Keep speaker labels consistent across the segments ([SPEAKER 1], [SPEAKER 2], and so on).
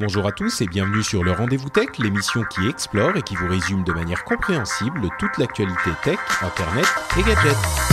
[SPEAKER 1] Bonjour à tous et bienvenue sur le Rendez-vous Tech, l'émission qui explore et qui vous résume de manière compréhensible toute l'actualité tech, internet et gadgets.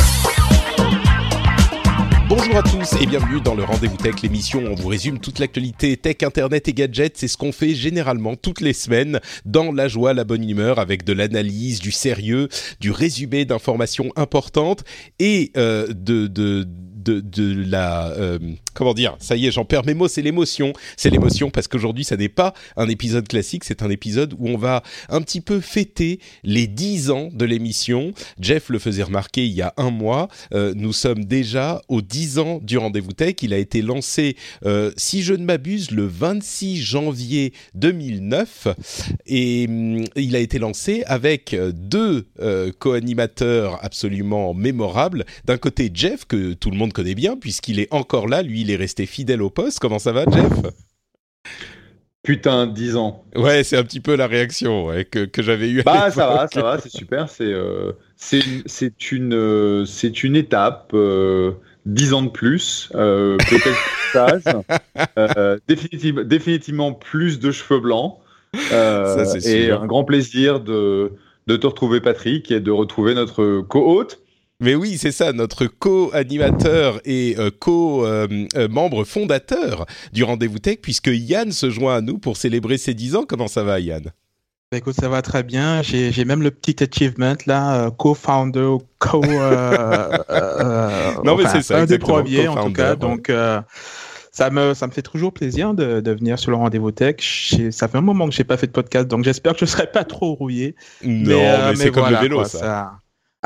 [SPEAKER 1] Bonjour à tous et bienvenue dans le Rendez-vous Tech, l'émission où on vous résume toute l'actualité tech, internet et gadgets. C'est ce qu'on fait généralement toutes les semaines dans la joie, la bonne humeur, avec de l'analyse, du sérieux, du résumé d'informations importantes et euh, de, de de, la euh, comment dire ça y est j'en perds mes mots c'est l'émotion. C'est l'émotion parce qu'aujourd'hui ça n'est pas un épisode classique c'est un épisode où on va un petit peu fêter les 10 ans de l'émission. Jeff le faisait remarquer il y a un mois euh, nous sommes déjà aux 10 ans du rendez-vous tech. Il a été lancé euh, si je ne m'abuse le 26 janvier 2009 et hum, il a été lancé avec deux co-animateurs absolument mémorables. D'un côté Jeff que tout le monde connaît bien puisqu'il est encore là lui il est resté fidèle au poste comment ça va Jeff?
[SPEAKER 2] Putain, 10 ans.
[SPEAKER 1] Ouais, c'est un petit peu la réaction ouais, que, que j'avais eue. à
[SPEAKER 2] Bah ça va, ça va, c'est super. C'est euh, une euh, c'est une étape. euh, 10 ans de plus, euh, peut-être plus d'âge, euh, définitive- définitivement plus de cheveux blancs. euh,
[SPEAKER 1] Ça,
[SPEAKER 2] et
[SPEAKER 1] sûr.
[SPEAKER 2] un grand plaisir de, de te retrouver, Patrick, et de retrouver notre co-hôte.
[SPEAKER 1] Mais oui, c'est ça, notre co-animateur et euh, co-membre fondateur du Rendez-vous Tech, puisque Yann se joint à nous pour célébrer ses 10 ans. Comment ça va, Yann?
[SPEAKER 3] Bah, écoute, ça va très bien. J'ai même le petit achievement là, euh, co-founder, co. euh, euh,
[SPEAKER 1] Non, mais
[SPEAKER 3] enfin,
[SPEAKER 1] c'est ça,
[SPEAKER 3] Un des premiers en tout cas.
[SPEAKER 1] ouais.
[SPEAKER 3] Donc, euh, ça me ça me fait toujours plaisir de, de venir sur le rendez-vous tech. Ça fait un moment que j'ai pas fait de podcast, donc j'espère que je serai pas trop rouillé.
[SPEAKER 1] Non, mais,
[SPEAKER 3] euh,
[SPEAKER 1] c'est comme
[SPEAKER 3] voilà,
[SPEAKER 1] le vélo,
[SPEAKER 3] quoi,
[SPEAKER 1] ça.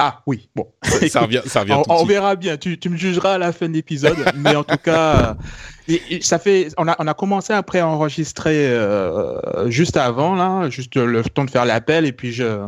[SPEAKER 3] Ah oui, bon.
[SPEAKER 1] Ça, ça revient, ça revient
[SPEAKER 3] on,
[SPEAKER 1] tout
[SPEAKER 3] verra bien. Tu, tu me jugeras à la fin de l'épisode, mais en tout cas, euh, et- et ça fait. On a, on a commencé après à enregistrer euh, juste avant là, juste le temps de faire l'appel, et puis je.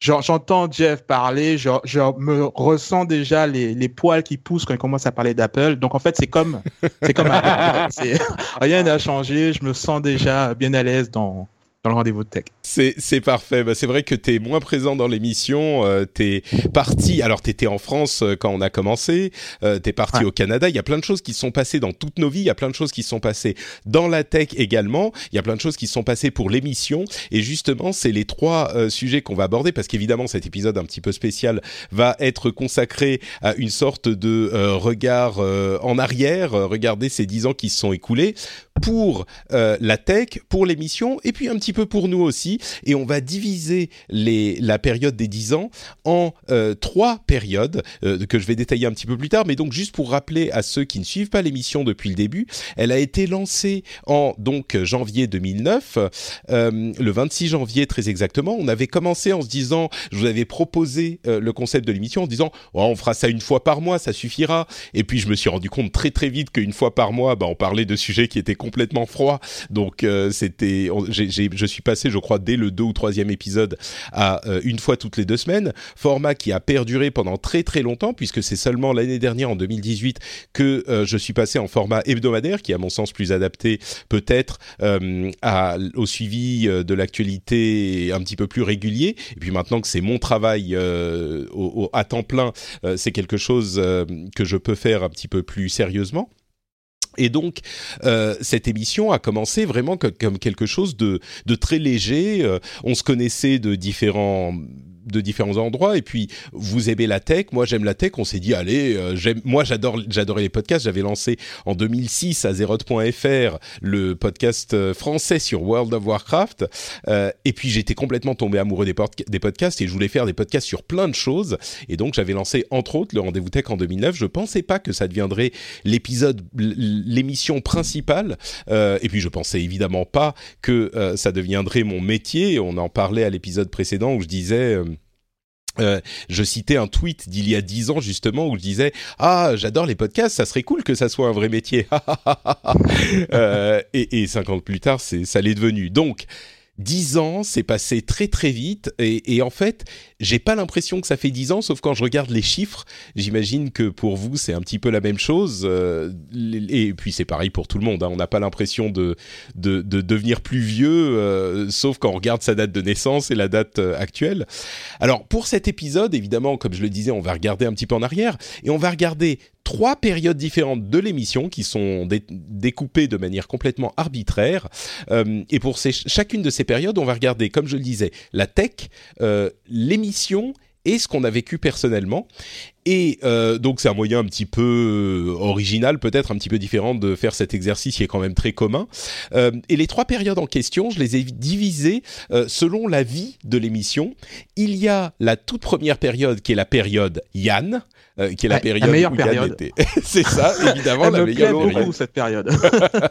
[SPEAKER 3] j'en- J'entends Jeff parler, je, je me ressens déjà les, les poils qui poussent quand il commence à parler d'Apple. Donc en fait, c'est comme, c'est comme rien n'a changé. Je me sens déjà bien à l'aise dans, dans le rendez-vous de tech.
[SPEAKER 1] C'est parfait. Bah, c'est vrai que tu es moins présent dans l'émission. Euh, tu es parti. Alors, tu étais en France euh, quand on a commencé. Euh, tu es parti
[SPEAKER 3] Ouais.
[SPEAKER 1] au Canada. Il y a plein de choses qui se sont passées dans toutes nos vies. Il y a plein de choses qui se sont passées dans la tech également. Il y a plein de choses qui se sont passées pour l'émission. Et justement, c'est les trois euh, sujets qu'on va aborder parce qu'évidemment, cet épisode un petit peu spécial va être consacré à une sorte de euh, regard euh, en arrière. regarder ces dix ans qui se sont écoulés pour euh, la tech, pour l'émission et puis un petit peu pour nous aussi. Et on va diviser les, la période des 10 ans en euh, trois périodes euh, que je vais détailler un petit peu plus tard. Mais donc juste pour rappeler à ceux qui ne suivent pas l'émission depuis le début, elle a été lancée en donc janvier 2009, euh, le 26 janvier très exactement. On avait commencé en se disant, je vous avais proposé euh, le concept de l'émission en disant, oh, on fera ça une fois par mois, ça suffira. Et puis je me suis rendu compte très très vite qu'une fois par mois, bah, on parlait de sujets qui étaient complètement froids. Donc euh, c'était, je suis passé, je crois, dès le deux ou troisième épisode à euh, une fois toutes les deux semaines. Format qui a perduré pendant très très longtemps puisque c'est seulement l'année dernière, en 2018, que euh, je suis passé en format hebdomadaire, qui est à mon sens plus adapté peut-être euh, au suivi euh, de l'actualité un petit peu plus régulier. Et puis maintenant que c'est mon travail au- au- à temps plein, c'est quelque chose que je peux faire un petit peu plus sérieusement. Et donc, euh, cette émission a commencé vraiment comme quelque chose de, de très léger. Euh, on se connaissait de différents de différents endroits. Et puis vous aimez la tech. Moi j'aime la tech. On s'est dit allez euh, moi j'adore j'adorais les podcasts. J'avais lancé en 2006 à zeroth.fr le podcast euh, français sur World of Warcraft. Euh, et puis j'étais complètement tombé amoureux des, des podcasts et je voulais faire des podcasts sur plein de choses. Et donc j'avais lancé entre autres le rendez-vous tech en 2009 je pensais pas que ça deviendrait l'épisode l'émission principale. Euh, et puis je pensais évidemment pas que euh, ça deviendrait mon métier. On en parlait à l'épisode précédent où je disais euh, je citais un tweet d'il y a dix ans justement où je disais ah j'adore les podcasts ça serait cool que ça soit un vrai métier euh, et, et cinq ans plus tard c'est ça l'est devenu. Donc Dix ans, c'est passé très très vite et, et en fait, j'ai pas l'impression que ça fait dix ans, sauf quand je regarde les chiffres. J'imagine que pour vous, c'est un petit peu la même chose. Euh, et puis c'est pareil pour tout le monde. Hein. On n'a pas l'impression de, de, de, devenir plus vieux, euh, sauf quand on regarde sa date de naissance et la date euh, actuelle. Alors pour cet épisode, évidemment, comme je le disais, on va regarder un petit peu en arrière et on va regarder trois périodes différentes de l'émission qui sont découpées de manière complètement arbitraire. Euh, et pour chacune de ces périodes, on va regarder, comme je le disais, la tech, euh, l'émission et ce qu'on a vécu personnellement. Et euh, donc c'est un moyen un petit peu original, peut-être un petit peu différent de faire cet exercice qui est quand même très commun. Et les trois périodes en question, je les ai divisées selon la vie de l'émission. Il y a la toute première période qui est la période Yann, euh, qui est la période
[SPEAKER 3] la meilleure
[SPEAKER 1] où
[SPEAKER 3] période.
[SPEAKER 1] Yann était. c'est ça, évidemment,
[SPEAKER 3] Elle
[SPEAKER 1] la
[SPEAKER 3] me
[SPEAKER 1] meilleure
[SPEAKER 3] plaît
[SPEAKER 1] période.
[SPEAKER 3] beaucoup cette période.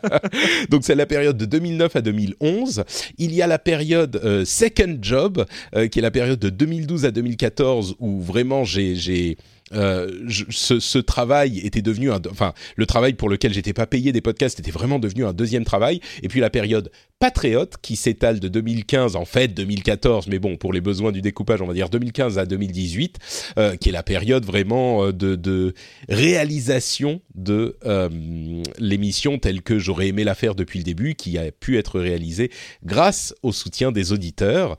[SPEAKER 1] Donc c'est la période de 2009 à 2011. Il y a la période euh, Second Job, euh, qui est la période de 2012 à 2014, où vraiment j'ai j'ai euh, je- ce, ce travail était devenu un, enfin le travail pour lequel j'étais pas payé des podcasts était vraiment devenu un deuxième travail et puis la période Patriote qui s'étale de 2015 en fait 2014 mais bon pour les besoins du découpage on va dire 2015 à 2018 euh, qui est la période vraiment euh, de, de réalisation de euh, l'émission telle que j'aurais aimé la faire depuis le début qui a pu être réalisée grâce au soutien des auditeurs.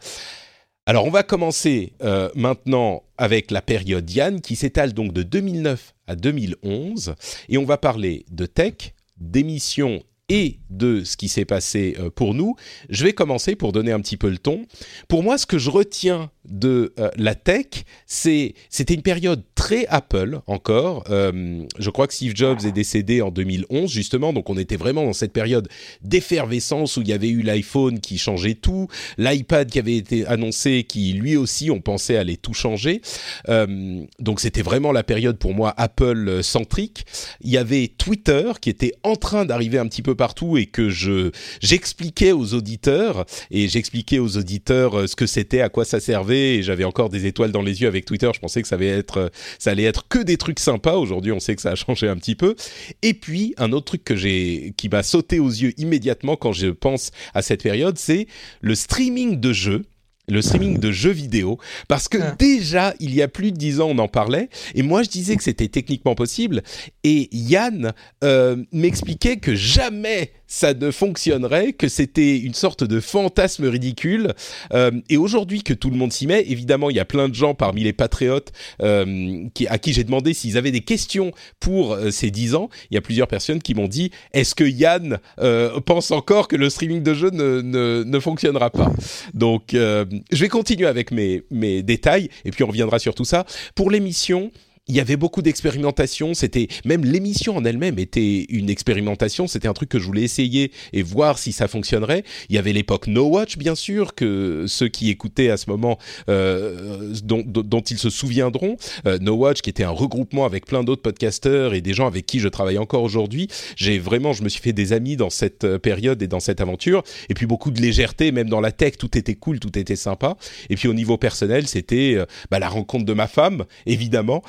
[SPEAKER 1] Alors on va commencer euh, maintenant avec la période Yann qui s'étale donc de 2009 à 2011 et on va parler de tech, d'émissions et de ce qui s'est passé euh, pour nous. Je vais commencer pour donner un petit peu le ton. Pour moi, ce que je retiens de euh, la tech, c'était une période très Apple encore. Euh, je crois que Steve Jobs est décédé en 2011 justement, donc on était vraiment dans cette période d'effervescence où il y avait eu l'iPhone qui changeait tout, l'iPad qui avait été annoncé qui lui aussi on pensait allait tout changer. Euh, donc c'était vraiment la période pour moi Apple centrique. Il y avait Twitter qui était en train d'arriver un petit peu partout et que je j'expliquais aux auditeurs et j'expliquais aux auditeurs ce que c'était, à quoi ça servait et j'avais encore des étoiles dans les yeux avec Twitter. Je pensais que ça allait être euh, ça allait être que des trucs sympas. Aujourd'hui, on sait que ça a changé un petit peu. Et puis un autre truc que j'ai qui m'a sauté aux yeux immédiatement quand je pense à cette période, c'est le streaming de jeux le streaming de jeux vidéo, parce que
[SPEAKER 3] Ah.
[SPEAKER 1] déjà, il y a plus de dix ans, on en parlait, et moi je disais que c'était techniquement possible, et Yann euh, m'expliquait que jamais ça ne fonctionnerait, que c'était une sorte de fantasme ridicule, euh, et aujourd'hui que tout le monde s'y met, évidemment, il y a plein de gens parmi les patriotes euh, à qui j'ai demandé s'ils avaient des questions pour euh, ces dix ans, il y a plusieurs personnes qui m'ont dit, est-ce que Yann euh, pense encore que le streaming de jeux ne, ne, ne fonctionnera pas? Donc, euh, je vais continuer avec mes, mes détails et puis on reviendra sur tout ça. Pour l'émission, il y avait beaucoup d'expérimentation. C'était même l'émission en elle-même était une expérimentation. C'était un truc que je voulais essayer et voir si ça fonctionnerait. Il y avait l'époque No Watch, bien sûr, que ceux qui écoutaient à ce moment, euh, dont, dont- ils se souviendront. Euh, no Watch, qui était un regroupement avec plein d'autres podcasteurs et des gens avec qui je travaille encore aujourd'hui. J'ai vraiment, je me suis fait des amis dans cette euh, période et dans cette aventure. Et puis beaucoup de légèreté, même dans la tech, tout était cool, tout était sympa. Et puis au niveau personnel, c'était euh, bah, la rencontre de ma femme, évidemment,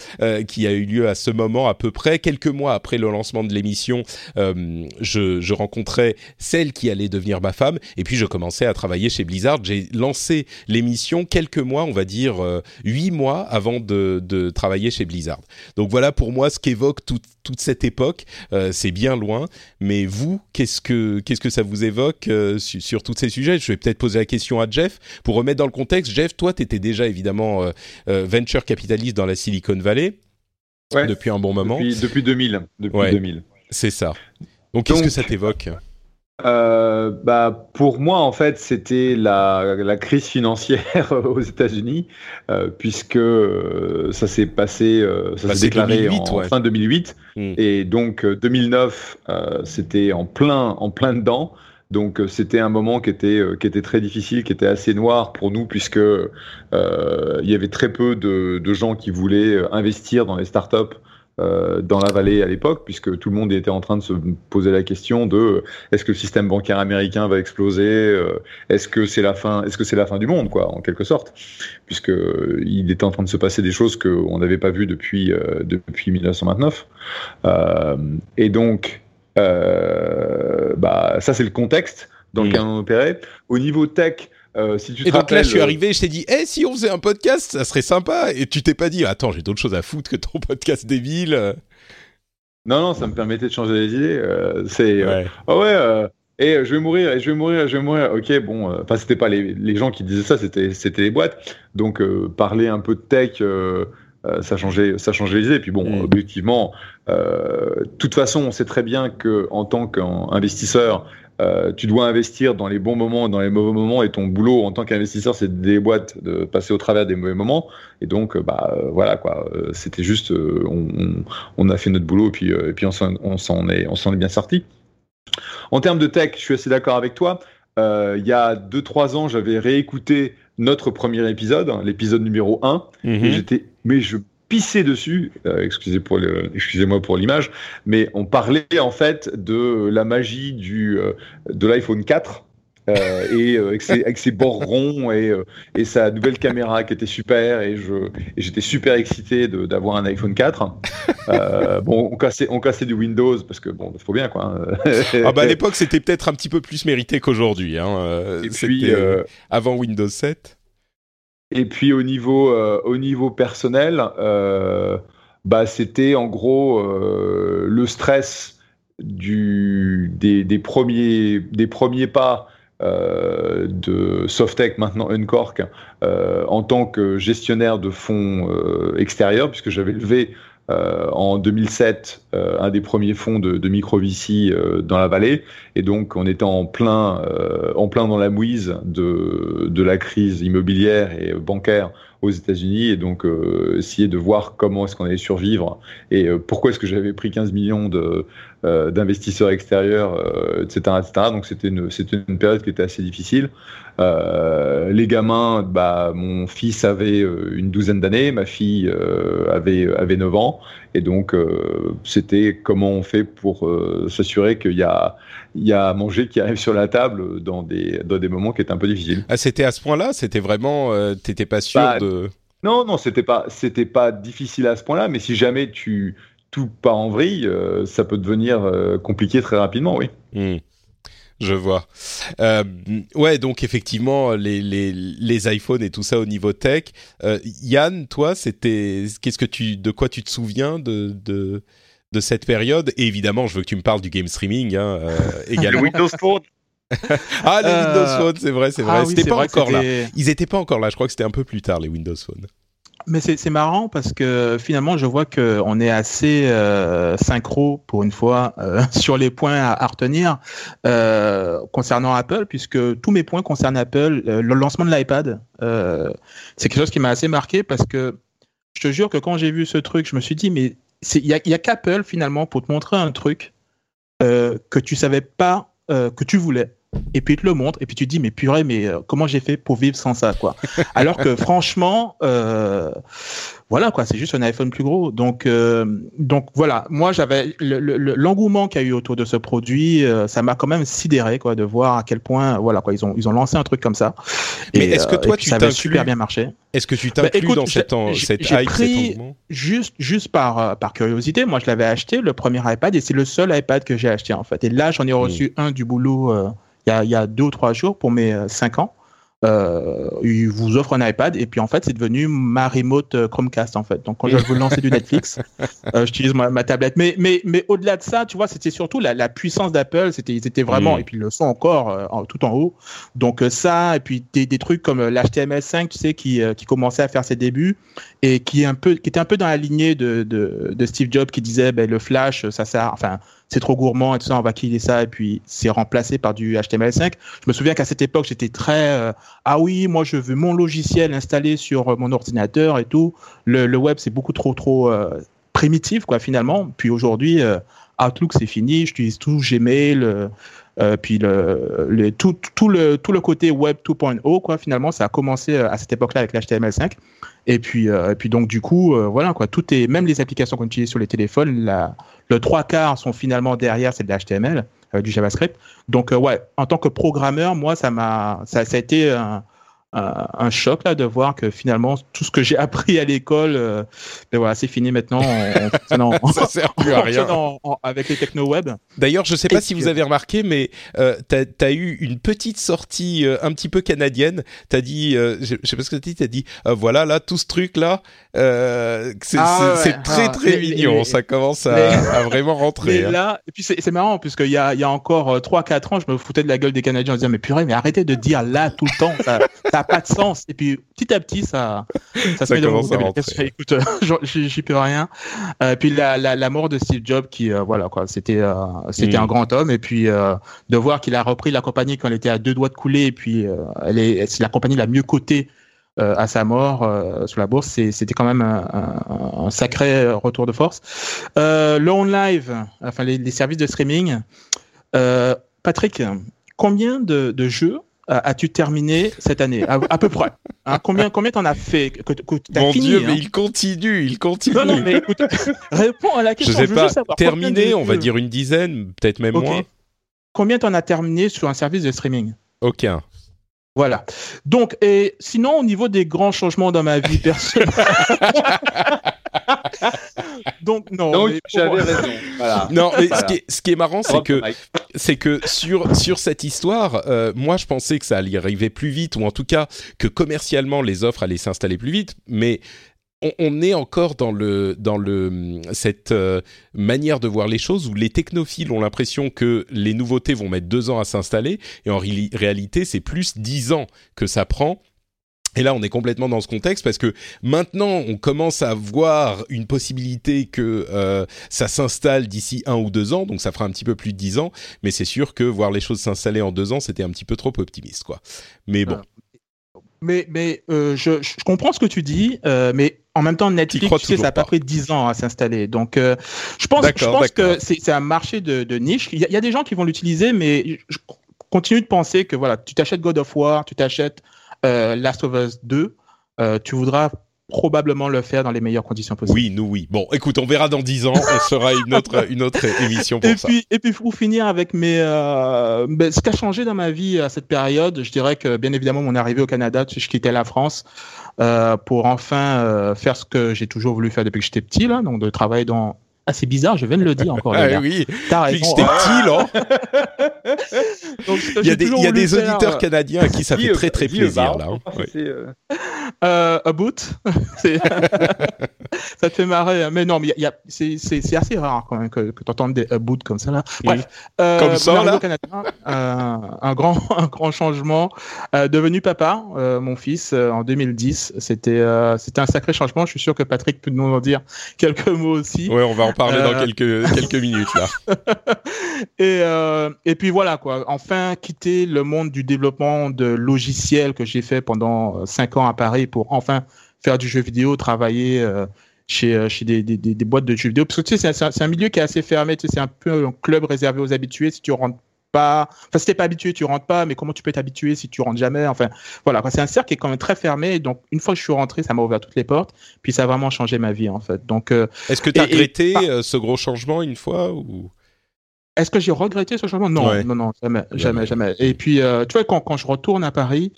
[SPEAKER 1] qui a eu lieu à ce moment à peu près quelques mois après le lancement de l'émission. euh, je, rencontrais celle qui allait devenir ma femme, et puis je commençais à travailler chez Blizzard. J'ai lancé l'émission quelques mois, on va dire euh, huit mois avant de, travailler chez Blizzard. Donc voilà pour moi ce qu'évoque toute, cette époque. Euh, c'est bien loin, mais vous, qu'est-ce que que ça vous évoque euh, sur, sur tous ces sujets? Je vais peut-être poser la question à Jeff pour remettre dans le contexte. Jeff, toi, tu étais déjà évidemment euh, euh, venture capitaliste dans la Silicon Valley
[SPEAKER 2] Ouais.
[SPEAKER 1] depuis un bon moment.
[SPEAKER 2] Depuis, depuis 2000. Depuis
[SPEAKER 1] Ouais.
[SPEAKER 2] 2000.
[SPEAKER 1] C'est ça. Donc, qu'est-ce que ça t'évoque?
[SPEAKER 2] Euh, bah, pour moi, en fait, c'était la, la crise financière aux États-Unis, euh, puisque euh, ça s'est passé, ça
[SPEAKER 1] Bah,
[SPEAKER 2] s'est déclaré
[SPEAKER 1] 2008,
[SPEAKER 2] en
[SPEAKER 1] ouais.
[SPEAKER 2] fin 2008,
[SPEAKER 1] Mm.
[SPEAKER 2] et donc euh, 2009, euh, c'était en plein, en plein dedans. Donc euh, c'était un moment qui était, euh, qui était très difficile, qui était assez noir pour nous, puisque euh, il y avait très peu de, de gens qui voulaient euh, investir dans les startups euh, dans la vallée à l'époque, puisque tout le monde était en train de se poser la question de est-ce que le système bancaire américain va exploser, euh, est-ce que c'est la fin, est-ce que c'est la fin du monde, quoi, en quelque sorte, puisque il était en train de se passer des choses qu'on n'avait pas vues depuis depuis 1929, et donc bah ça c'est le contexte dans lequel on opérait. Au niveau tech,
[SPEAKER 1] euh, si tu te et donc là, je suis arrivé, je t'ai dit, eh, si on faisait un podcast, ça serait sympa. Et tu t'es pas dit, attends, j'ai d'autres choses à foutre que ton podcast débile.
[SPEAKER 2] Non, non, ça me permettait de changer les idées. Euh, c'est, euh, ouais. oh ouais, et je vais mourir, et je vais mourir, je vais mourir. Ok, bon, enfin, c'était pas les, les, gens qui disaient ça, c'était, c'était les boîtes. Donc, parler un peu de tech, ça changeait, ça changeait les idées. Puis bon, mm. objectivement, de toute façon, on sait très bien que en tant qu'investisseur, euh, tu dois investir dans les bons moments, dans les mauvais moments, et ton boulot en tant qu'investisseur, c'est des boîtes, de passer au travers des mauvais moments. Et donc, euh, bah euh, voilà quoi. C'était juste, on, on, a fait notre boulot et puis, et puis on s'en est, on s'en est bien sorti. En termes de tech, je suis assez d'accord avec toi. il y a 2-3 ans, j'avais réécouté notre premier épisode, hein, l'épisode numéro 1, et mhm. j'étais, mais je pisser dessus, euh, excusez pour excusez-moi pour l'image, mais on parlait en fait de la magie du euh, de l'iPhone 4 euh, et avec ses, avec, ses, bords ronds et, et sa nouvelle caméra qui était super et je et j'étais super excité d'avoir un iPhone 4. bon, on cassait on cassait du Windows parce que bon, faut bien quoi.
[SPEAKER 1] Hein. ah bah à l'époque c'était peut-être un petit peu plus mérité qu'aujourd'hui. Hein. C'était avant Windows 7.
[SPEAKER 2] Et puis au niveau, euh, au niveau personnel, euh, bah, c'était en gros euh, le stress du, des, des, premiers, des premiers pas de Softec, maintenant Uncork, en tant que gestionnaire de fonds extérieurs, puisque j'avais levé euh, en 2007 euh, un des premiers fonds de, de micro VC euh, dans la vallée. Et donc on était en plein en plein dans la mouise de, de la crise immobilière et bancaire aux États-Unis et donc essayer de voir comment est-ce qu'on allait survivre et pourquoi est-ce que j'avais pris 15 millions de d'investisseurs extérieurs etc etc donc c'était une c'était une période qui était assez difficile euh, les gamins, bah, mon fils avait euh, une douzaine d'années, ma fille euh, avait, avait 9 ans. Et donc, c'était comment on fait pour s'assurer qu'il y a, il y a à manger qui arrive sur la table dans des, dans des moments qui étaient un peu difficiles.
[SPEAKER 1] Ah, c'était à ce point-là? C'était vraiment. T'étais pas sûr bah, de.
[SPEAKER 2] Non, non, c'était pas, c'était pas difficile à ce point-là, mais si jamais tu tout part en vrille, ça peut devenir compliqué très rapidement, oui.
[SPEAKER 1] Hmm je vois. Euh, ouais, donc effectivement, les, les, les iPhones et tout ça au niveau tech. Euh, Yann, toi, c'était qu'est-ce que tu, de quoi tu te souviens de, de, de cette période? Et évidemment, je veux que tu me parles du game streaming hein, euh, également.
[SPEAKER 2] Le Windows Phone.
[SPEAKER 1] ah, les Windows Phone, c'est vrai, c'est vrai. Ah, c'était pas encore là. Ils étaient pas encore là. Je crois que c'était un peu plus tard les Windows Phone.
[SPEAKER 3] Mais c'est marrant parce que finalement, je vois qu'on est assez euh, synchro pour une fois euh, sur les points à, retenir euh, concernant Apple, puisque tous mes points concernent Apple. Le lancement de l'iPad, c'est quelque chose qui m'a assez marqué parce que je te jure que quand j'ai vu ce truc, je me suis dit, mais il y a, a qu'Apple finalement pour te montrer un truc que tu savais pas que tu voulais et puis il te le montre et puis tu te dis mais purée mais euh, comment j'ai fait pour vivre sans ça quoi? Alors que franchement euh, voilà quoi c'est juste un iPhone plus gros. Donc euh, donc voilà. Moi j'avais l'engouement qu'il y a eu autour de ce produit euh, ça m'a quand même sidéré quoi de voir à quel point voilà quoi ils ont ils ont lancé un truc comme ça.
[SPEAKER 1] Mais est-ce que toi tu
[SPEAKER 3] ça super bien marché.
[SPEAKER 1] Est-ce que tu bah, t'inclus dans cette, cette hype
[SPEAKER 3] pris juste juste par par curiosité moi je l'avais acheté le premier iPad et c'est le seul iPad que j'ai acheté en fait. Et là j'en ai reçu hmm. un du boulot il y a, deux ou trois jours pour mes euh, cinq ans. Euh, il vous offre un iPad et puis en fait c'est devenu ma remote euh, Chromecast en fait. Donc quand je veux lancer du Netflix, euh, j'utilise ma, tablette. Mais mais mais au-delà de ça, tu vois, c'était surtout la, la puissance d'Apple. C'était ils étaient vraiment et puis ils le sont encore tout en haut. Donc ça et puis des, des trucs comme l'HTML5, tu sais, qui qui commençait à faire ses débuts et qui est un peu qui était un peu dans la lignée de de, de Steve Jobs qui disait ben le Flash ça sert enfin c'est trop gourmand et tout ça, on va killer ça, et puis c'est remplacé par du HTML5. Je me souviens qu'à cette époque, j'étais très euh, ah oui, moi je veux mon logiciel installé sur euh, mon ordinateur et tout. Le, web c'est beaucoup trop trop euh, primitif quoi finalement. Puis aujourd'hui, Outlook, c'est fini. J'utilise tout Gmail. Puis le, tout, tout, le, tout le côté web 2.0, quoi, finalement, ça a commencé à cette époque-là avec l'HTML5. Et puis, euh, et puis donc du coup, euh, voilà quoi, tout est, même les applications qu'on utilise sur les téléphones, la, le trois quarts sont finalement derrière, c'est de l'HTML, du JavaScript. Donc ouais, en tant que programmeur, moi ça m'a, ça, ça a été un choc là de voir que finalement tout ce que j'ai appris à l'école, euh, ben voilà, c'est fini maintenant.
[SPEAKER 1] On, ça sert plus à rien
[SPEAKER 3] avec les techno web.
[SPEAKER 1] D'ailleurs, je sais pas si vous avez remarqué, mais euh, tu as, eu une petite sortie euh, un petit peu canadienne. Tu as dit, euh, je, sais pas ce que tu as dit, tu as dit, voilà là tout ce truc là, c'est ah très ah, très mignon. ça commence à, vraiment rentrer.
[SPEAKER 3] Hein. là, et puis c'est marrant puisqu'il y a, il y a encore 3-4 ans, je me foutais de la gueule des Canadiens en disant mais purée, mais arrêtez de dire là tout le temps. Ça, ça pas de sens. Et puis petit à petit, ça, ça, se met dans mon Écoute, euh, j'y peux rien. Et euh, puis la, la, la, mort de Steve Jobs, qui euh, voilà quoi, c'était c'était un mm. grand homme. Et puis de voir qu'il a repris la compagnie quand elle était à deux doigts de couler, et puis elle est c'est la compagnie la mieux cotée. à sa mort sur la bourse, c'était quand même un, un, sacré retour de force. le on live, enfin les, les services de streaming. Patrick, combien de, de jeux as-tu terminé cette année? À, peu près hein, Combien combien t'en as fait que,
[SPEAKER 1] Mon Dieu, mais hein? il continue, il continue.
[SPEAKER 3] Non, non, mais écoute, réponds à la question.
[SPEAKER 1] Je sais pas. terminé, on va dire une dizaine, peut-être même moins.
[SPEAKER 3] Combien t'en as terminé sur un service de streaming?
[SPEAKER 1] Aucun.
[SPEAKER 3] Voilà. Donc, et sinon, au niveau des grands changements dans ma vie personnelle. Donc, non.
[SPEAKER 2] Donc, j'avais raison.
[SPEAKER 1] Voilà. Non, mais ce, qui est, ce, qui est, marrant, c'est que, c'est que sur, sur cette histoire, euh, moi, je pensais que ça allait arriver plus vite, ou en tout cas, que commercialement, les offres allaient s'installer plus vite. Mais on, est encore dans le dans le cette euh, manière de voir les choses où les technophiles ont l'impression que les nouveautés vont mettre deux ans à s'installer et en réalité c'est plus dix ans que ça prend et là, on est complètement dans ce contexte parce que maintenant, on commence à voir une possibilité que euh, ça s'installe d'ici un ou deux ans, donc ça fera un petit peu plus de dix ans. Mais c'est sûr que voir les choses s'installer en deux ans, c'était un petit peu trop optimiste, quoi. Mais bon.
[SPEAKER 3] Mais, mais euh, je, je, comprends ce que tu dis, euh, mais en même temps, Netflix, tu sais, ça a pas pris 10 ans à s'installer. Donc, euh, je pense, je pense que c'est un marché de, de niche. Il y, y, a, des gens qui vont l'utiliser, mais je continue de penser que voilà, tu t'achètes God of War, tu t'achètes euh, Last of Us 2, euh, tu voudras probablement le faire dans les meilleures conditions possibles.
[SPEAKER 1] Oui, nous oui. Bon, écoute, on verra dans 10 ans, on fera une autre, une autre émission pour
[SPEAKER 3] et
[SPEAKER 1] ça.
[SPEAKER 3] Puis, et puis pour finir avec mes, euh, ben, ce qui a changé dans ma vie à cette période, je dirais que bien évidemment mon arrivée au Canada, je quittais la France euh, pour enfin euh, faire ce que j'ai toujours voulu faire depuis que j'étais petit, là, donc de travailler dans ah, c'est bizarre, je viens de le dire encore.
[SPEAKER 1] ah oui, t'as raison. J'étais petit, là. il y a des, il y a des auditeurs canadiens à qui ça fait très très plaisir, là. Hein. Oui.
[SPEAKER 3] Euh... Euh, a boot. ça te fait marrer. Hein. Mais non, mais y a, c'est, assez rare quand même que, que tu entendes des a boot comme ça, là. Bref.
[SPEAKER 1] Euh, comme ça, là.
[SPEAKER 3] Canadien, euh, un, grand, un grand changement. Euh, devenu papa, euh, mon fils, en 2010. C'était, c'était un sacré changement. Je suis sûr que Patrick peut nous en dire quelques mots aussi.
[SPEAKER 1] Oui, on va en parler dans euh. quelques, quelques minutes là.
[SPEAKER 3] et, euh, et puis voilà quoi. Enfin quitter le monde du développement de logiciels que j'ai fait pendant euh, cinq ans à Paris pour enfin faire du jeu vidéo, travailler euh, chez, chez des, des, des, boîtes de jeux vidéo. Parce que tu sais, c'est un, un, milieu qui est assez fermé. Tu sais, c'est un peu un club réservé aux habitués. Si tu rentres pas, enfin si t'es pas habitué, tu rentres pas, mais comment tu peux t'habituer si tu rentres jamais Enfin, voilà, c'est un cercle qui est quand même très fermé. Donc une fois que je suis rentré, ça m'a ouvert toutes les portes, puis ça a vraiment changé ma vie en fait. Donc, euh,
[SPEAKER 1] est-ce que tu as regretté euh, ce gros changement une fois ou?
[SPEAKER 3] Est-ce que j'ai regretté ce changement? Non, non, non, jamais, jamais, jamais. Et puis, euh, tu vois, quand, quand je retourne à Paris,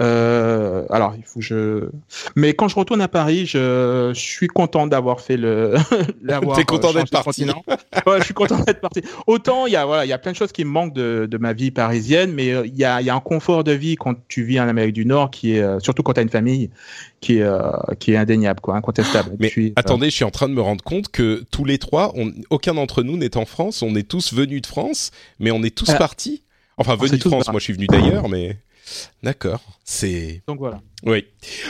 [SPEAKER 3] euh, alors, il faut que je. Mais quand je retourne à Paris, je, je suis content d'avoir fait le.
[SPEAKER 1] T'es content d'être parti
[SPEAKER 3] Ouais, je suis content d'être parti. Autant il y a voilà, il y a plein de choses qui me manquent de, de ma vie parisienne, mais euh, il y a, il y a un confort de vie quand tu vis en Amérique du Nord qui est euh, surtout quand tu as une famille qui est euh, qui est indéniable quoi, incontestable.
[SPEAKER 1] Mais attendez, je suis en train de me rendre compte que tous les trois, on, aucun d'entre nous n'est en France. On est tous venus de France, mais on est tous partis. Enfin, venus de France. Moi, je suis venu d'ailleurs, mais. D'accord, c'est.
[SPEAKER 3] Donc voilà.
[SPEAKER 1] Oui.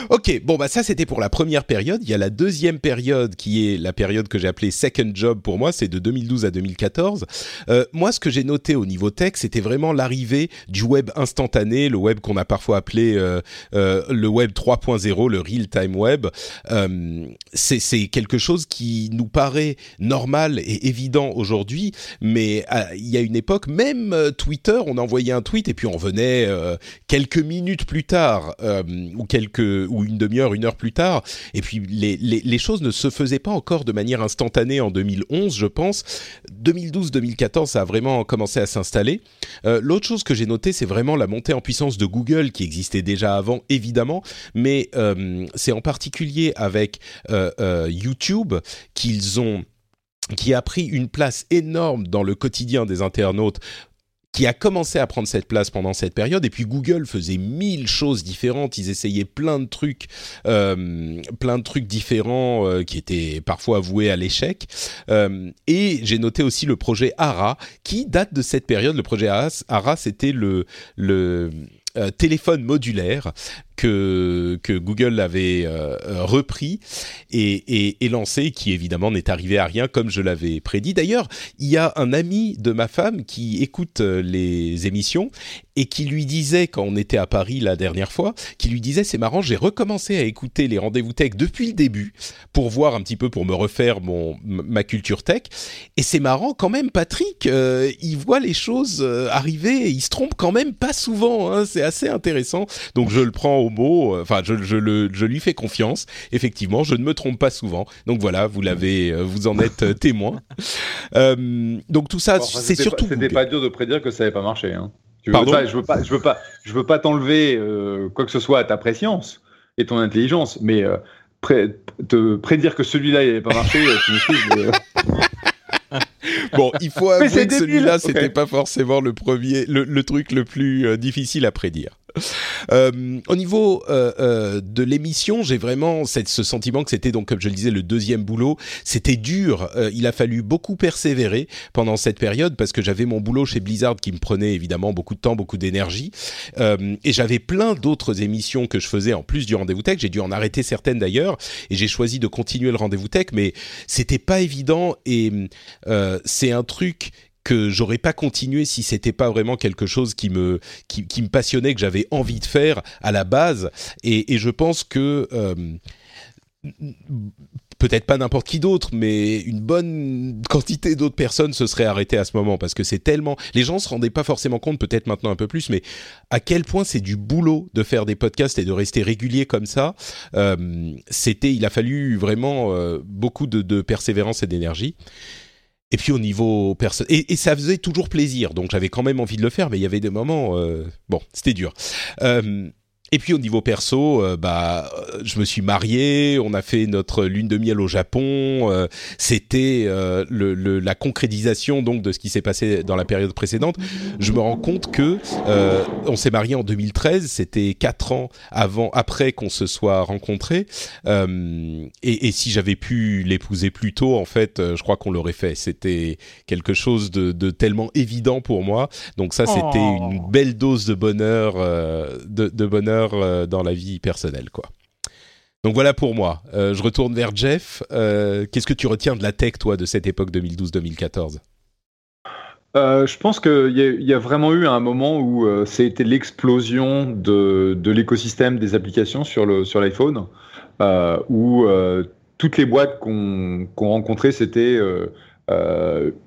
[SPEAKER 1] Ok, bon bah ça c'était pour la première période. Il y a la deuxième période qui est la période que j'ai appelée second job pour moi, c'est de 2012 à 2014. Euh, moi ce que j'ai noté au niveau tech, c'était vraiment l'arrivée du web instantané, le web qu'on a parfois appelé euh, euh, le web 3.0, le real time web. C'est quelque chose qui nous paraît normal et évident aujourd'hui, mais il y a une époque, même Twitter, on envoyait un tweet et puis on venait quelques minutes plus tard ou quelques ou une demi-heure, une heure plus tard. Et puis les, les, les, choses ne se faisaient pas encore de manière instantanée en 2011, je pense. 2012-2014, ça a vraiment commencé à s'installer. Euh, L'autre chose que j'ai noté, c'est vraiment la montée en puissance de Google qui existait déjà avant, évidemment, mais euh, c'est en particulier avec euh, euh YouTube qu'ils ont qui a pris une place énorme dans le quotidien des internautes qui a commencé à prendre cette place pendant cette période. Et puis Google faisait mille choses différentes. Ils essayaient plein de trucs, euh, plein de trucs différents euh, qui étaient parfois voués à l'échec. Euh, et j'ai noté aussi le projet ARA qui date de cette période. Le projet ARA, c'était le téléphone modulaire que, Google avait euh, euh, repris et, lancé, qui évidemment n'est arrivé à rien comme je l'avais prédit. D'ailleurs, il y a un ami de ma femme qui écoute les émissions et qui lui disait, quand on était à Paris la dernière fois, qui lui disait, c'est marrant, j'ai recommencé à écouter les rendez-vous tech depuis le début pour voir un petit peu, pour me refaire mon, ma culture tech. Et c'est marrant quand même, Patrick, euh, il voit les choses arriver et il se trompe quand même pas souvent. Hein, c'est assez intéressant. Donc je le prends au mot. Euh, enfin, je, je, le, je lui fais confiance. Effectivement, je ne me trompe pas souvent. Donc voilà, vous l'avez, euh, vous en êtes euh, témoin. Euh, donc tout ça, enfin, c'est surtout.
[SPEAKER 2] C'était pas dur de prédire que ça n'avait pas marché. Hein. Tu veux pas, je veux pas, je veux pas, je veux pas t'enlever euh, quoi que ce soit à ta préscience et ton intelligence, mais euh, pré te prédire que celui-là n'avait pas marché, tu me suis.
[SPEAKER 1] bon, il faut avouer que celui-là, c'était okay. pas forcément le premier, le, le truc le plus euh, difficile à prédire. Euh, au niveau euh, euh, de l'émission, j'ai vraiment ce sentiment que c'était donc, comme je le disais, le deuxième boulot. C'était dur. Il a fallu beaucoup persévérer pendant cette période parce que j'avais mon boulot chez Blizzard qui me prenait évidemment beaucoup de temps, beaucoup d'énergie, et j'avais plein d'autres émissions que je faisais en plus du rendez-vous tech. J'ai dû en arrêter certaines d'ailleurs, et j'ai choisi de continuer le rendez-vous tech, mais c'était pas évident et c'est un truc que j'aurais pas continué si c'était pas vraiment quelque chose qui me qui, me passionnait que j'avais envie de faire à la base et, je pense que euh, peut-être pas n'importe qui d'autre, mais une bonne quantité d'autres personnes se seraient arrêtées à ce moment parce que c'est tellement. Les gens se rendaient pas forcément compte, peut-être maintenant un peu plus, mais à quel point c'est du boulot de faire des podcasts et de rester régulier comme ça. Euh, c'était, il a fallu vraiment euh, beaucoup de persévérance et d'énergie. Et puis au niveau personne, et, et, ça faisait toujours plaisir, donc j'avais quand même envie de le faire, mais il y avait des moments, euh, bon, c'était dur. Euh, et puis au niveau perso, euh, bah, je me suis marié, on a fait notre lune de miel au Japon. Euh, C'était euh, le, le, la concrétisation donc de ce qui s'est passé dans la période précédente. Je me rends compte que euh, on s'est marié en 2013, c'était quatre ans avant, après qu'on se soit rencontrés. Euh, et, et, si j'avais pu l'épouser plus tôt, en fait, je crois qu'on l'aurait fait. C'était quelque chose de, de, tellement évident pour moi. Donc ça, c'était oh. une belle dose de bonheur, de, de bonheur euh, dans la vie personnelle, quoi. Donc voilà pour moi. Euh, je retourne vers Jeff. Euh, Qu'est-ce que tu retiens de la tech, toi, de cette époque 2012-2014
[SPEAKER 2] euh, je pense qu'il y, a vraiment eu un moment où c'était l'explosion de, l'écosystème des applications sur l'iPhone, où toutes les boîtes qu'on qu rencontrait, c'était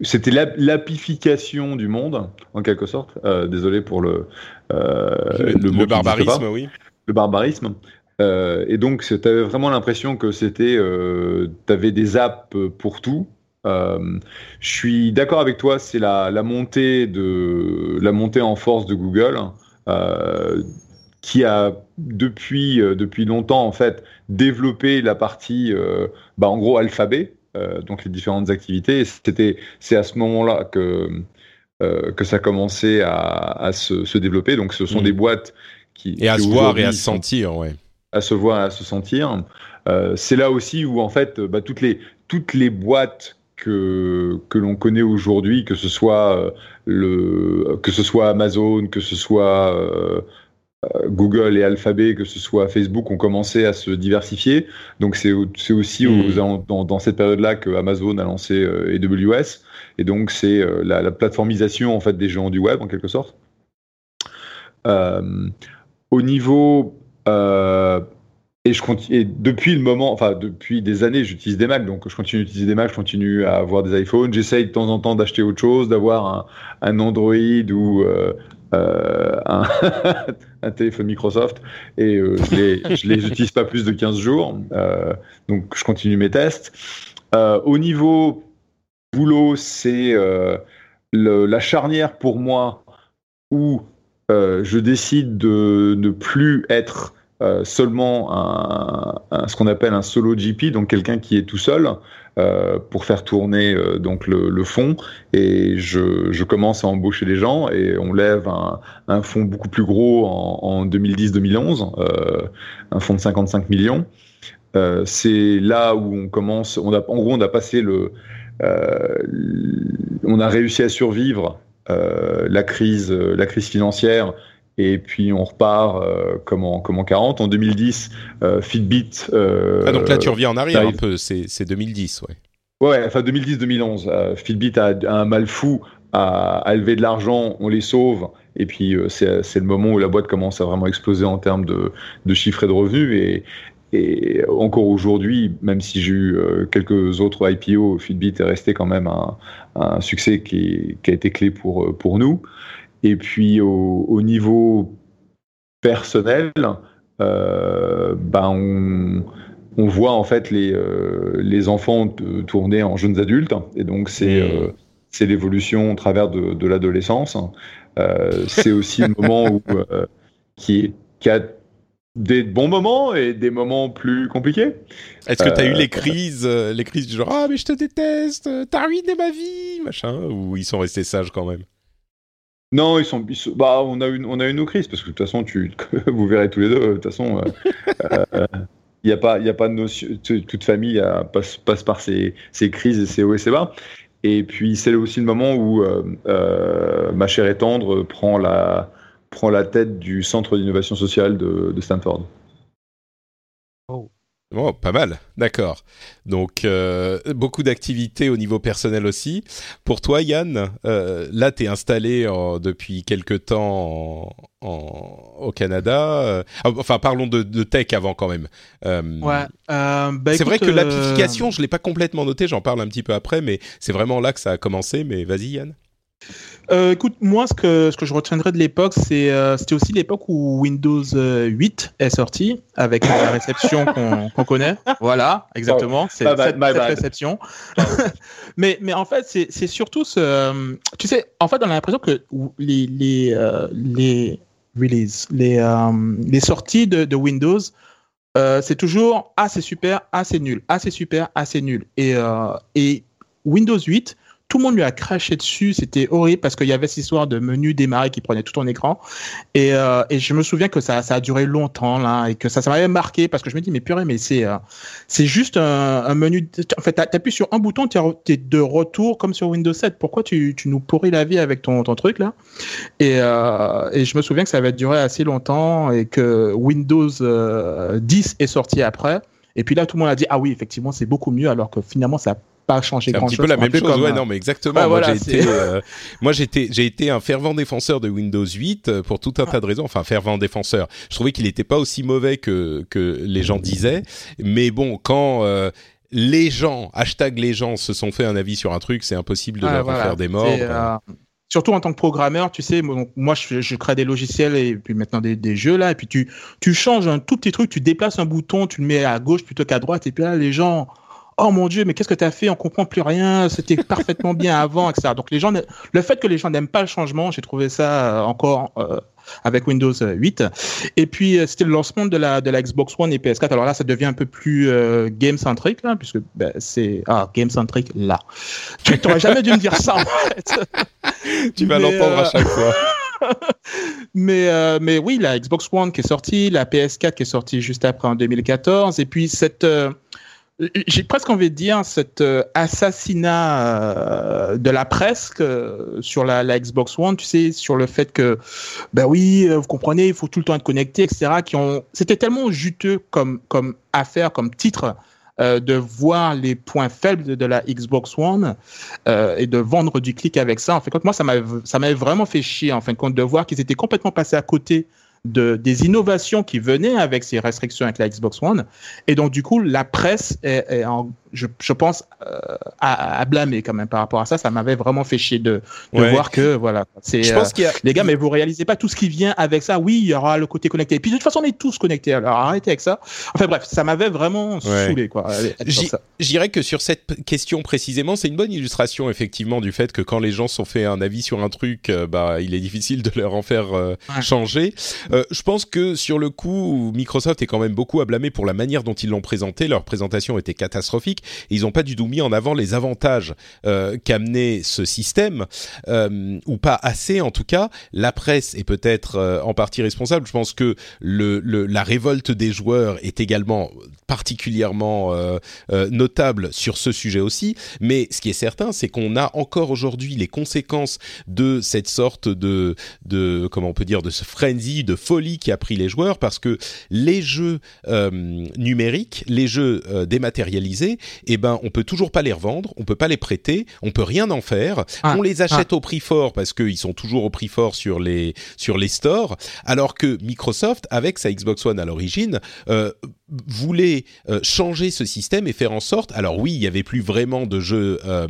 [SPEAKER 2] c'était l'apification du monde, en quelque sorte. Désolé pour le,
[SPEAKER 1] le, le, barbarisme, oui.
[SPEAKER 2] Le barbarisme. et donc, tu avais vraiment l'impression que c'était. tu avais des apps pour tout. je suis d'accord avec toi, c'est la, la, montée de, la montée en force de Google. qui a depuis, depuis longtemps en fait développé la partie bah, en gros alphabet euh, donc les différentes activités. C'était, c'est à ce moment-là que euh, que ça commençait à, à se, se, développer. Donc ce sont mmh. des boîtes qui
[SPEAKER 1] et à qui se voir et à se sentir, ouais.
[SPEAKER 2] À se voir, et à se sentir. Euh, c'est là aussi où en fait, bah, toutes les toutes les boîtes que, que l'on connaît aujourd'hui, que ce soit le, que ce soit Amazon, que ce soit Google et Alphabet, que ce soit Facebook, ont commencé à se diversifier. Donc c'est aussi mmh. dans, cette période-là que Amazon a lancé AWS. Et donc c'est la, la, plateformisation en fait des géants du web en quelque sorte. au niveau et, je continue, depuis le moment, enfin depuis des années, j'utilise des Macs, donc je continue d'utiliser des Macs, je continue à avoir des iPhones. J'essaye de temps en temps d'acheter autre chose, d'avoir un, un, Android ou euh, euh, un, téléphone Microsoft, et euh, je les utilise pas plus de 15 jours. Euh, donc je continue mes tests. Au niveau boulot, c'est la charnière pour moi où je décide de ne plus être euh, seulement un, ce qu'on appelle un solo GP, donc quelqu'un qui est tout seul euh, pour faire tourner euh, donc le, le, fond. Et je, commence à embaucher les gens et on lève un, un fonds beaucoup plus gros en, en 2010-2011, un fonds de 55 millions. c'est là où on commence. On a, en gros, on a passé le, on a réussi à survivre la crise, la crise financière et puis on repart euh, comme, en, comme, en, 40. En 2010, euh, Fitbit.
[SPEAKER 1] Euh, ah, donc là, tu reviens en arrière un peu, c'est 2010, ouais.
[SPEAKER 2] Ouais, enfin 2010-2011. Euh, Fitbit a, un mal fou à, à lever de l'argent, on les sauve, et puis c'est le moment où la boîte commence à vraiment exploser en termes de, de chiffres et de revenus. Et, et encore aujourd'hui, même si j'ai eu quelques autres IPO, Fitbit est resté quand même un, un succès qui, qui, a été clé pour, pour nous. Et puis au, niveau personnel, euh, ben on, on, voit en fait les, euh, les enfants tourner en jeunes adultes. Et donc c'est euh, c'est l'évolution au travers de, de l'adolescence. c'est aussi un moment où, qui, qui a des bons moments et des moments plus compliqués.
[SPEAKER 1] Est-ce que tu as eu les crises, les crises du genre ah mais je te déteste, t'as ruiné ma vie, machin, ou ils sont restés sages quand même?
[SPEAKER 2] Non, bah, on a eu, on a crises parce que de toute façon, vous verrez tous les deux. De toute façon, euh, euh, a pas, il a pas. Toute famille euh, passe, par ces, ces, crises et ces hauts et ces bas. Et puis c'est aussi le moment où ma chère et tendre prend la, tête du centre d'innovation sociale de Stanford.
[SPEAKER 1] Oh, pas mal, d'accord. Donc euh, beaucoup d'activités au niveau personnel aussi. Pour toi, Yann, euh, là, tu es installé depuis quelque temps au Canada. Euh, enfin, parlons de, tech avant quand même.
[SPEAKER 3] ouais.
[SPEAKER 1] Bah, c'est vrai que l'application, je l'ai pas complètement noté. J'en parle un petit peu après, mais c'est vraiment là que ça a commencé. Mais vas-y, Yann.
[SPEAKER 3] Euh, écoute, moi, ce que, ce que je retiendrai de l'époque, c'est, euh, c'était aussi l'époque où Windows 8 euh, est sorti, avec la réception qu'on, connaît. Voilà, exactement. C'est cette, réception. mais, mais en fait, c'est, c'est surtout ce. Tu sais, en fait, on a l'impression que les, les, les releases, les, les sorties de, de Windows, c'est toujours Ah, c'est super, Ah, c'est nul, Ah, c'est super, Ah, c'est nul. Et, et Windows 8, tout le monde lui a craché dessus, c'était horrible parce qu'il y avait cette histoire de menu démarrer qui prenait tout ton écran. Et, euh, je me souviens que ça, a duré longtemps là et que ça, ça m'avait marqué parce que je me dis mais purée mais c'est euh, c'est juste un, menu. En fait, t'appuies sur un bouton, t'es es de retour comme sur Windows 7. Pourquoi tu, nous pourris la vie avec ton, truc là? Et, euh, et je me souviens que ça avait duré assez longtemps et que Windows 10 euh, est sorti après. Et puis là, tout le monde a dit ah oui, effectivement, c'est beaucoup mieux, alors que finalement, ça pas changé grand chose.
[SPEAKER 1] C'est un petit peu la même chose, ouais, non, mais exactement. moi, j'ai été, euh, moi, j'étais, j'ai été un fervent défenseur de Windows 8 euh, pour tout un tas de raisons. Enfin, fervent défenseur. Je trouvais qu'il n'était pas aussi mauvais que que les gens disaient. Mais bon, quand euh, les gens, hashtag les gens, se sont fait un avis sur un truc, c'est impossible de leur faire des morts.
[SPEAKER 3] surtout en tant que programmeur, tu sais, moi je, je crée des logiciels et puis maintenant des, des, jeux là, et puis tu, tu changes un tout petit truc, tu déplaces un bouton, tu le mets à gauche plutôt qu'à droite, et puis là les gens, oh mon dieu, mais qu'est-ce que tu as fait? On comprend plus rien. C'était parfaitement bien avant, etc. Donc les gens, le fait que les gens n'aiment pas le changement, j'ai trouvé ça euh, encore euh, avec Windows 8. Et puis euh, c'était le lancement de la de la Xbox One et PS4. Alors là, ça devient un peu plus game centric là, puisque ben, c'est ah game centric là. Tu n'aurais jamais dû me dire ça. En fait.
[SPEAKER 1] tu vas l'entendre à chaque fois.
[SPEAKER 3] mais, mais oui, la Xbox One qui est sortie, la PS4 qui est sortie juste après en 2014, et puis cette, j'ai presque envie de dire cet euh, assassinat euh, de la presse sur la, Xbox One, tu sais, sur le fait que, ben oui, vous comprenez, il faut tout le temps être connecté, etc. Qui ont, c'était tellement juteux comme comme affaire, comme titre. de voir les points faibles de, la Xbox One et de vendre du clic avec ça. En fait, moi, ça m'avait vraiment fait chier en fin de compte de voir qu'ils étaient complètement passés à côté de, des innovations qui venaient avec ces restrictions avec la Xbox One. Et donc, du coup, la presse est, en, je, je, pense, euh, à, à, blâmer quand même par rapport à ça. Ça m'avait vraiment fait chier de, de voir que, voilà, c'est, euh, les gars, mais vous réalisez pas tout ce qui vient avec ça. Oui, il y aura le côté connecté. Et puis, de toute façon, on est tous connectés. Alors, arrêtez avec ça. Enfin, bref, ça m'avait vraiment saoulé, quoi.
[SPEAKER 1] J'irais que sur cette question précisément, c'est une bonne illustration, effectivement, du fait que quand les gens sont fait un avis sur un truc, euh, bah, il est difficile de leur en faire euh, changer. je pense que sur le coup, Microsoft est quand même beaucoup à blâmer pour la manière dont ils l'ont présenté. Leur présentation était catastrophique ils n'ont pas du tout mis en avant les avantages euh, qu'amenait ce système, euh, ou pas assez en tout cas. La presse est peut-être euh, en partie responsable. Je pense que le, la révolte des joueurs est également particulièrement notable sur ce sujet aussi. Mais ce qui est certain, c'est qu'on a encore aujourd'hui les conséquences de cette sorte de, de comment on peut dire, de ce frenzy, de folie qui a pris les joueurs, parce que les jeux numériques, les jeux dématérialisés, eh ben on peut toujours pas les revendre, on peut pas les prêter, on peut rien en faire. Ah, on les achète ah. au prix fort parce qu'ils sont toujours au prix fort sur les sur les stores, alors que Microsoft avec sa Xbox One à l'origine euh, voulait euh, changer ce système et faire en sorte. Alors oui, il y avait plus vraiment de jeux euh,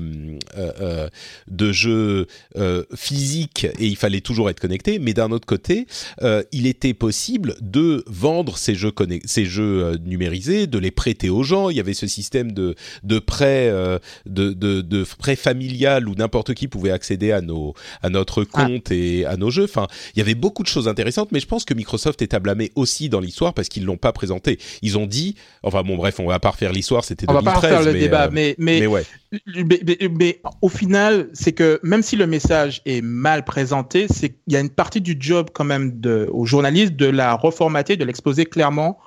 [SPEAKER 1] euh, de jeux physiques et il fallait toujours être connecté, mais d'un autre côté, il était possible de vendre ces jeux ces jeux numérisés, de les prêter aux gens. Il y avait ce système de de prêt de, de, de prêt familial où n'importe qui pouvait accéder à nos à notre ah. compte et à nos jeux. Enfin, il y avait beaucoup de choses intéressantes, mais je pense que Microsoft est à blâmer aussi dans l'histoire parce qu'ils l'ont pas présenté. Ils ils ont dit, enfin bon bref, on va pas refaire l'histoire, c'était 2013. On va pas refaire le
[SPEAKER 3] mais, débat, euh, mais, mais, mais, au final, c'est que même si le message est mal présenté, c'est qu'il y a une partie du job quand même de, aux journalistes de la reformater, de l'exposer clairement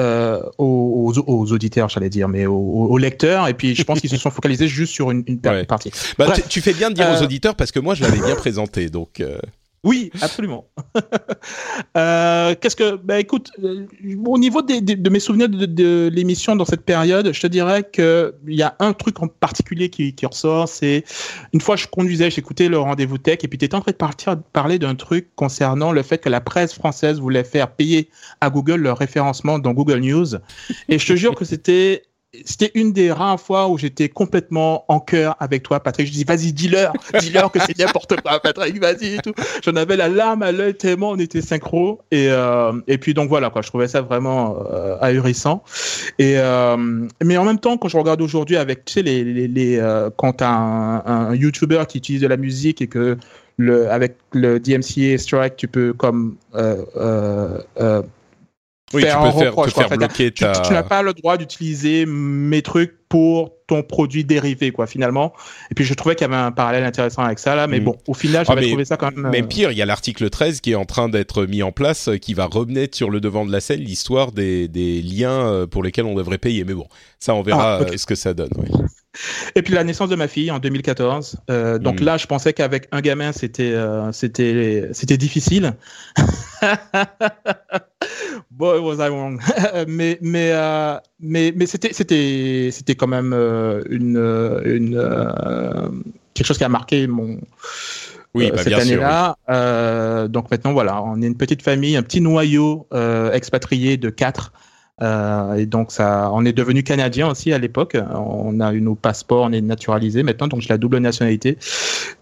[SPEAKER 3] euh, aux, aux, auditeurs, j'allais dire, mais aux, lecteurs. Et puis, je pense qu'ils se sont focalisés juste sur une, une partie.
[SPEAKER 1] Bah, tu, fais bien de dire aux euh, auditeurs parce que moi, je l'avais bien présenté, donc.
[SPEAKER 3] Oui, absolument. euh, Qu'est-ce que, bah écoute, euh, au niveau de mes souvenirs de, l'émission dans cette période, je te dirais que il y a un truc en particulier qui, qui ressort, c'est une fois je conduisais, j'écoutais le rendez-vous tech, et puis tu étais en train de partir parler d'un truc concernant le fait que la presse française voulait faire payer à Google leur référencement dans Google News, et je te jure que c'était c'était une des rares fois où j'étais complètement en cœur avec toi, Patrick. Je dis, vas-y, dis-leur, dis-leur que c'est n'importe quoi, Patrick, vas-y tout. J'en avais la larme à l'œil tellement on était synchro. Et, euh, et puis donc voilà, quoi, je trouvais ça vraiment euh, ahurissant. Et, euh, mais en même temps, quand je regarde aujourd'hui avec, tu sais, les, les, quand un, un YouTuber qui utilise de la musique et que le, avec le DMCA Strike, tu peux comme euh, euh,
[SPEAKER 1] oui, tu peux faire, te faire bloquer
[SPEAKER 3] ta... Tu, n'as pas le droit d'utiliser mes trucs pour ton produit dérivé, quoi, finalement. Et puis, je trouvais qu'il y avait un parallèle intéressant avec ça, là. Mais mm. bon, au final, j'avais ah, trouvé ça quand même...
[SPEAKER 1] Mais euh, pire, il y a l'article 13 qui est en train d'être mis en place, euh, qui va remettre sur le devant de la scène l'histoire des, des liens euh, pour lesquels on devrait payer. Mais bon, ça, on verra ah, ce que ça donne, oui.
[SPEAKER 3] Et puis la naissance de ma fille en 2014. Euh, donc mm. là, je pensais qu'avec un gamin, c'était euh, c'était c'était difficile. Boy was I wrong. mais mais euh, mais mais c'était c'était c'était quand même une une quelque chose qui a marqué mon
[SPEAKER 1] oui, bah,
[SPEAKER 3] cette année-là. donc maintenant voilà, on est une petite famille, un petit noyau expatrié de quatre. Euh, et donc ça, on est devenu canadien aussi à l'époque. On a eu nos passeports, on est naturalisé maintenant, donc j'ai la double nationalité.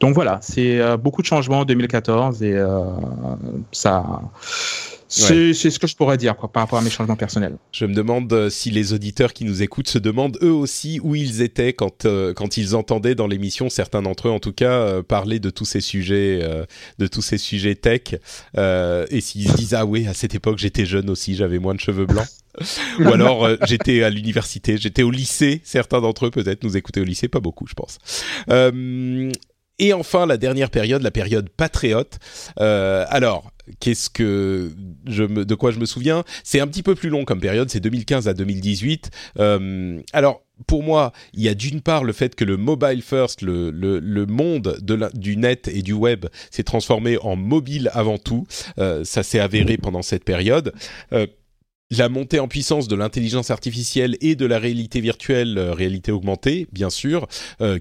[SPEAKER 3] Donc voilà, c'est euh, beaucoup de changements en 2014 et euh, ça. C'est ce que je pourrais dire par rapport à mes changements personnels.
[SPEAKER 1] Je me demande euh, si les auditeurs qui nous écoutent se demandent eux aussi où ils étaient quand, euh, quand ils entendaient dans l'émission, certains d'entre eux en tout cas, euh, parler de tous ces sujets, de tous ces sujets tech, et s'ils se disent ah oui, à cette époque j'étais jeune aussi, j'avais moins de cheveux blancs. Ou alors j'étais à l'université, j'étais au lycée. Certains d'entre eux peut-être nous écoutaient au lycée, pas beaucoup, je pense. et enfin la dernière période, la période patriote. alors qu'est-ce que je me, de quoi je me souviens C'est un petit peu plus long comme période, c'est 2015 à 2018. Euh, alors pour moi, il y a d'une part le fait que le mobile first, le, le, le monde de la, du net et du web s'est transformé en mobile avant tout. Euh, ça s'est avéré pendant cette période. Euh, la montée en puissance de l'intelligence artificielle et de la réalité virtuelle, réalité augmentée, bien sûr,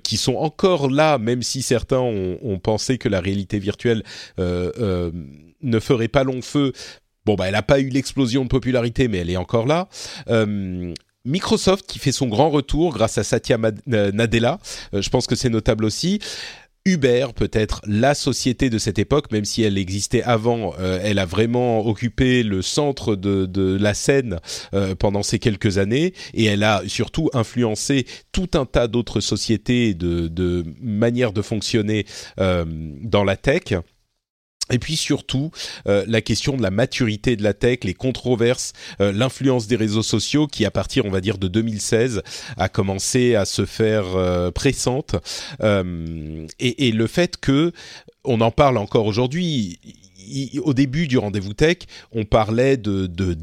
[SPEAKER 1] qui sont encore là, même si certains ont, pensé que la réalité virtuelle ne ferait pas long feu. Bon, bah, elle n'a pas eu l'explosion de popularité, mais elle est encore là. Microsoft qui fait son grand retour grâce à Satya Nadella, je pense que c'est notable aussi. Uber, peut-être la société de cette époque, même si elle existait avant, euh, elle a vraiment occupé le centre de, la scène euh, pendant ces quelques années, et elle a surtout influencé tout un tas d'autres sociétés de, de manières de fonctionner euh, dans la tech. Et puis surtout, euh, la question de la maturité de la tech, les controverses, euh, l'influence des réseaux sociaux qui, à partir, on va dire, de 2016, a commencé à se faire euh, pressante. Et, et, le fait que, on en parle encore aujourd'hui, au début du rendez-vous tech, on parlait de de,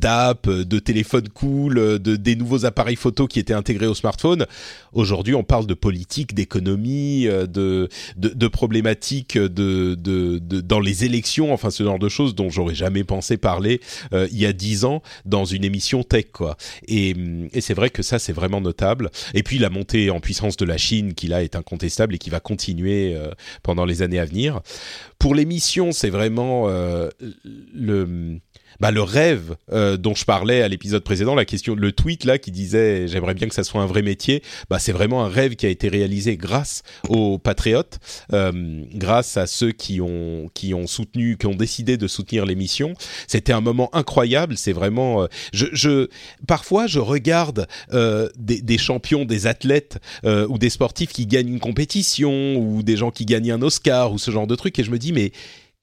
[SPEAKER 1] de téléphone cool, de des nouveaux appareils photo qui étaient intégrés au smartphone. Aujourd'hui, on parle de politique, d'économie, euh, de, de, de problématiques de, de, de, dans les élections, enfin ce genre de choses dont j'aurais jamais pensé parler euh, il y a dix ans dans une émission tech, quoi. Et, et c'est vrai que ça, c'est vraiment notable. Et puis la montée en puissance de la Chine, qui là est incontestable et qui va continuer euh, pendant les années à venir. Pour l'émission, c'est vraiment le bah, le rêve euh, dont je parlais à l'épisode précédent, la question, le tweet là qui disait j'aimerais bien que ça soit un vrai métier, bah, c'est vraiment un rêve qui a été réalisé grâce aux patriotes, euh, grâce à ceux qui ont qui ont soutenu, qui ont décidé de soutenir l'émission. C'était un moment incroyable. C'est vraiment, euh, je, parfois je regarde euh, des, champions, des athlètes euh, ou des sportifs qui gagnent une compétition ou des gens qui gagnent un Oscar ou ce genre de truc et je me dis mais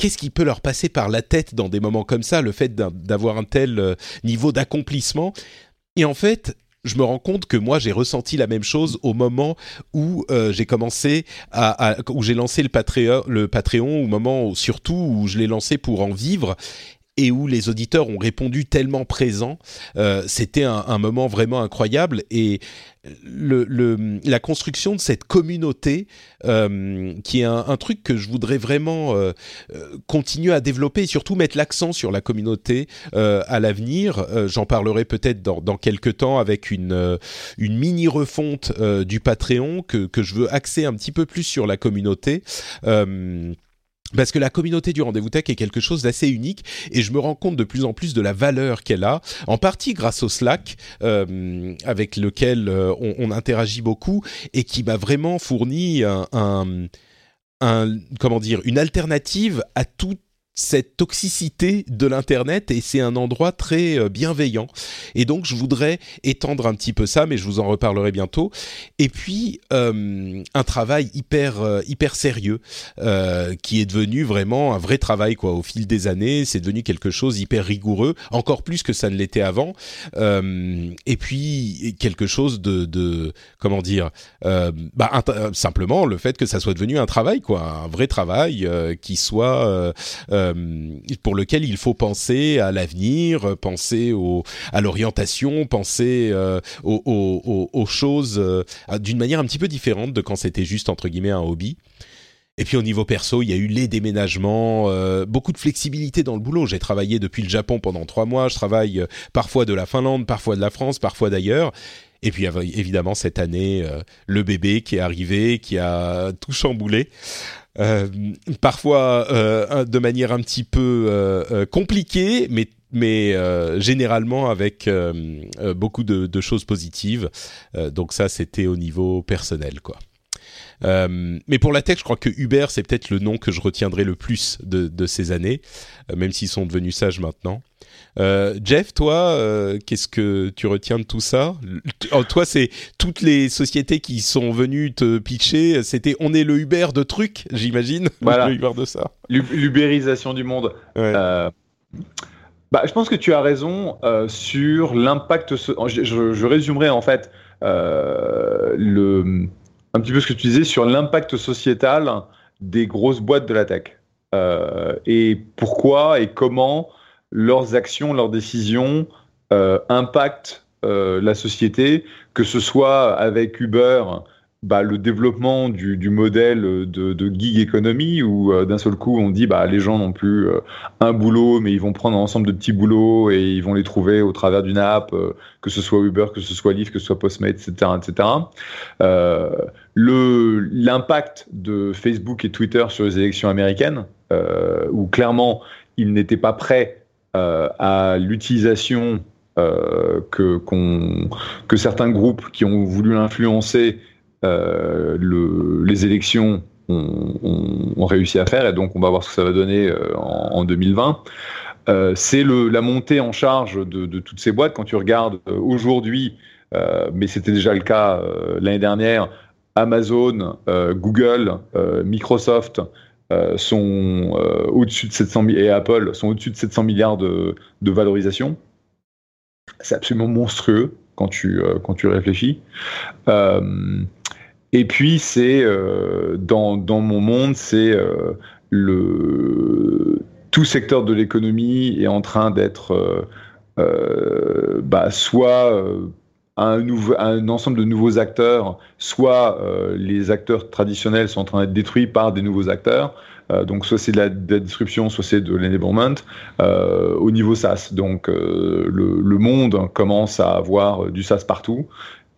[SPEAKER 1] qu'est-ce qui peut leur passer par la tête dans des moments comme ça, le fait d'avoir un tel euh, niveau d'accomplissement? Et en fait, je me rends compte que moi j'ai ressenti la même chose au moment où euh, j'ai commencé à, où j'ai lancé le Patreon, le Patreon, au moment surtout où je l'ai lancé pour en vivre et où les auditeurs ont répondu tellement présents, euh, c'était un, un, moment vraiment incroyable et le, le, la construction de cette communauté euh, qui est un, un, truc que je voudrais vraiment euh, euh continuer à développer et surtout mettre l'accent sur la communauté euh, à l'avenir. Euh, j'en parlerai peut-être dans, dans quelques temps avec une, une mini refonte du Patreon que, que je veux axer un petit peu plus sur la communauté parce que la communauté du rendez-vous tech est quelque chose d'assez unique et je me rends compte de plus en plus de la valeur qu'elle a, en partie grâce au Slack euh, avec lequel euh, on, interagit beaucoup et qui m'a vraiment fourni un, comment dire une alternative à toute cette toxicité de l'internet et c'est un endroit très euh, bienveillant. Et donc je voudrais étendre un petit peu ça mais je vous en reparlerai bientôt. Et puis euh, un travail hyper euh, hyper sérieux qui est devenu vraiment un vrai travail quoi au fil des années. C'est devenu quelque chose hyper rigoureux encore plus que ça ne l'était avant. Et puis quelque chose de, de comment dire bah, simplement le fait que ça soit devenu un travail quoi un vrai travail qui soit euh, pour lequel il faut penser à l'avenir, penser à l'orientation, penser euh, aux, choses euh, d'une manière un petit peu différente de quand c'était juste entre guillemets un hobby. Et puis au niveau perso, il y a eu les déménagements, beaucoup de flexibilité dans le boulot. J'ai travaillé depuis le Japon pendant trois mois. Je travaille parfois de la Finlande, parfois de la France, parfois d'ailleurs. Et puis évidemment cette année, le bébé qui est arrivé, qui a tout chamboulé. Euh, parfois euh, de manière un petit peu euh, compliquée, mais mais généralement avec beaucoup de, de, choses positives. donc ça, c'était au niveau personnel, quoi. Euh, mais pour la tech, je crois que Uber, c'est peut-être le nom que je retiendrai le plus de, de ces années, euh, même s'ils sont devenus sages maintenant. Euh, Jeff, toi, qu'est-ce que tu retiens de tout ça? Oh, Toi, c'est toutes les sociétés qui sont venues te pitcher. C'était on est le Uber de trucs, j'imagine.
[SPEAKER 2] Voilà.
[SPEAKER 1] Le Uber de ça.
[SPEAKER 2] L'ubérisation du monde. Ouais. Bah, je pense que tu as raison sur l'impact. Je, résumerai en fait le un petit peu ce que tu disais sur l'impact sociétal des grosses boîtes de la tech. Euh, et pourquoi et comment leurs actions, leurs décisions euh, impactent la société, que ce soit avec Uber bah, le développement du, du modèle de, de, gig economy où euh, d'un seul coup on dit bah les gens n'ont plus euh, un boulot mais ils vont prendre un ensemble de petits boulots et ils vont les trouver au travers d'une app euh, que ce soit Uber que ce soit Lyft que ce soit Postmates etc etc l'impact de Facebook et Twitter sur les élections américaines où clairement ils n'étaient pas prêts à l'utilisation que, qu'on, que certains groupes qui ont voulu l'influencer euh, le, les élections ont, réussi à faire, et donc on va voir ce que ça va donner euh, en, 2020. Euh, c'est la montée en charge de, toutes ces boîtes. Quand tu regardes aujourd'hui, mais c'était déjà le cas l'année dernière, Amazon, Google, Microsoft sont au-dessus de 700 et Apple sont au-dessus de 700 milliards de, valorisation. C'est absolument monstrueux quand tu, quand tu réfléchis. Et puis c'est euh, dans, mon monde, c'est euh, le tout secteur de l'économie est en train d'être euh, euh bah, soit un, nouveau, un ensemble de nouveaux acteurs, soit les acteurs traditionnels sont en train d'être détruits par des nouveaux acteurs. donc soit c'est de la, de la, disruption, soit c'est de l'enablement au niveau SaaS. Donc le, le, monde commence à avoir du SaaS partout.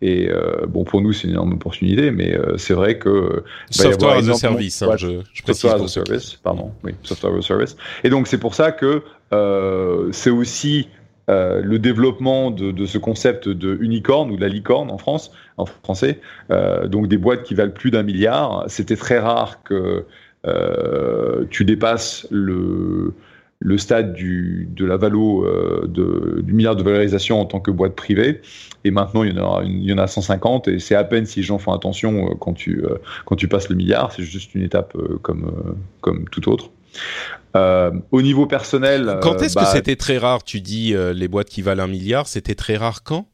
[SPEAKER 2] Et euh, bon, pour nous, c'est une énorme opportunité, mais euh, c'est vrai que.
[SPEAKER 1] Software as a service, hein, je,
[SPEAKER 2] je Software as a service, pardon, oui, software as a service. Et donc, c'est pour ça que euh, c'est aussi euh, le développement de, ce concept de unicorn ou de la licorne en France, en français, euh, donc des boîtes qui valent plus d'un milliard. C'était très rare que euh, tu dépasses le, stade du, de la valo du milliard de valorisation en tant que boîte privée. Et maintenant, il y en a, il y en a 150 et c'est à peine si les gens font attention quand tu, passes le milliard. C'est juste une étape comme tout autre. Au niveau personnel.
[SPEAKER 1] Quand est-ce que bah, c'était très rare Tu dis les boîtes qui valent un milliard, c'était très rare quand?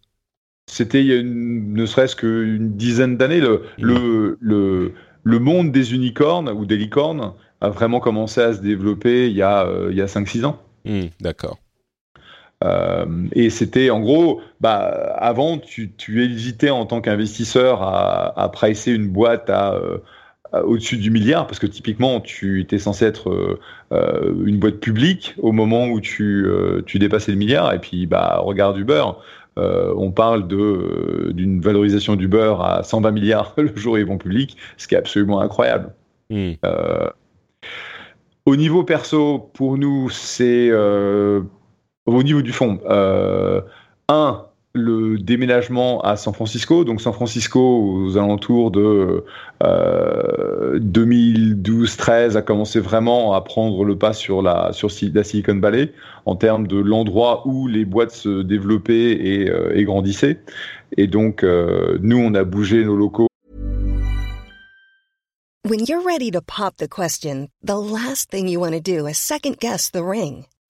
[SPEAKER 2] C'était il y a une, ne serait-ce qu'une dizaine d'années. Le, mmh. le, le, le, monde des unicornes ou des licornes a vraiment commencé à se développer il y a, euh, il y a 5-6 ans.
[SPEAKER 1] Hmm, d'accord.
[SPEAKER 2] Euh, et c'était en gros, bah, avant, tu, tu hésitais en tant qu'investisseur à, à pricer une boîte à, euh, au-dessus du milliard, parce que typiquement, tu étais censé être euh, une boîte publique au moment où tu, tu dépassais le milliard, et puis bah, regarde Uber. on parle d'une valorisation d'Uber à 120 milliards le jour où ils vont public, ce qui est absolument incroyable. Hmm. Au niveau perso, pour nous, c'est euh, au niveau du fond. Euh, un, le déménagement à San Francisco. Donc San Francisco, aux alentours de 2012-13, euh, a commencé vraiment à prendre le pas sur la, sur la Silicon Valley en termes de l'endroit où les boîtes se développaient et, et grandissaient. Et donc, nous, on a bougé nos locaux
[SPEAKER 4] When you're ready to pop the question, the last thing you want to do is second guess the ring.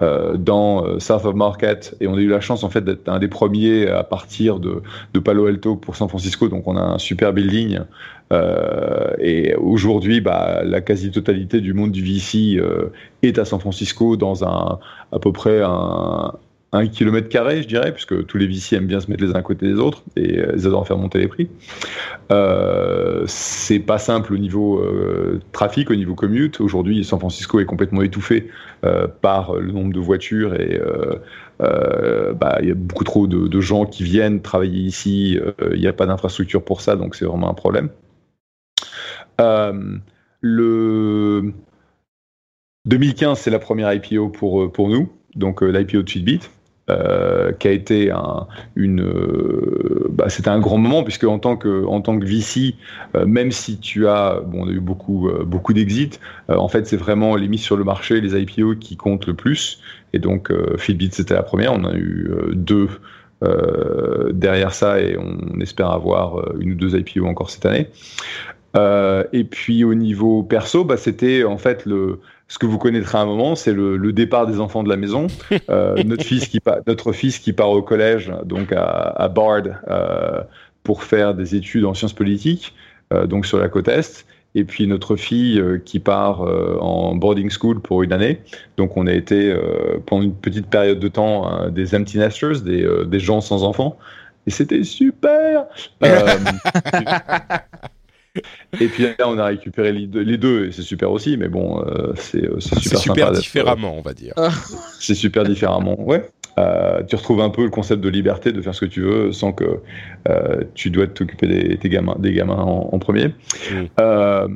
[SPEAKER 2] euh, dans euh, South of Market. Et on a eu la chance en fait d'être un des premiers à partir de, de, Palo Alto pour San Francisco. Donc on a un super building. Euh, et aujourd'hui bah, la quasi-totalité du monde du VC euh, est à San Francisco dans un à peu près un, un kilomètre carré, je dirais, puisque tous les VC aiment bien se mettre les uns à côté des autres et euh, ils adorent faire monter les prix. Euh, c'est pas simple au niveau euh, trafic, au niveau commute. Aujourd'hui, San Francisco est complètement étouffé euh, par le nombre de voitures et bah, il y a beaucoup trop de, gens qui viennent travailler ici. Il n'y a pas d'infrastructure pour ça, donc c'est vraiment un problème. le 2015, c'est la première IPO pour, pour nous, donc l'IPO de Tweetbit. Euh, qui a été un, une, euh, bah, c'était un grand moment puisque en tant que en tant que VC, euh, même si tu as, bon, on a eu beaucoup beaucoup d'exits, en fait c'est vraiment les mises sur le marché, les IPO qui comptent le plus. Et donc Fitbit c'était la première, on a eu deux derrière ça et on espère avoir une ou deux IPO encore cette année. et puis au niveau perso, bah, c'était en fait le ce que vous connaîtrez à un moment, c'est le, le, départ des enfants de la maison. Euh, notre, fils qui notre fils qui part au collège, donc à, à Bard, euh, pour faire des études en sciences politiques, euh, donc sur la côte Est. Et puis notre fille qui part en boarding school pour une année. Donc on a été pendant une petite période de temps des empty nesters, des, des gens sans enfants. Et c'était super Et puis là, on a récupéré les deux, et c'est super aussi, mais bon, euh, c'est euh, super,
[SPEAKER 1] super différemment, on va dire.
[SPEAKER 2] c'est super différemment, ouais. Euh, tu retrouves un peu le concept de liberté, de faire ce que tu veux, sans que euh, tu dois t'occuper des, des, gamins, des gamins en, en premier. Euh,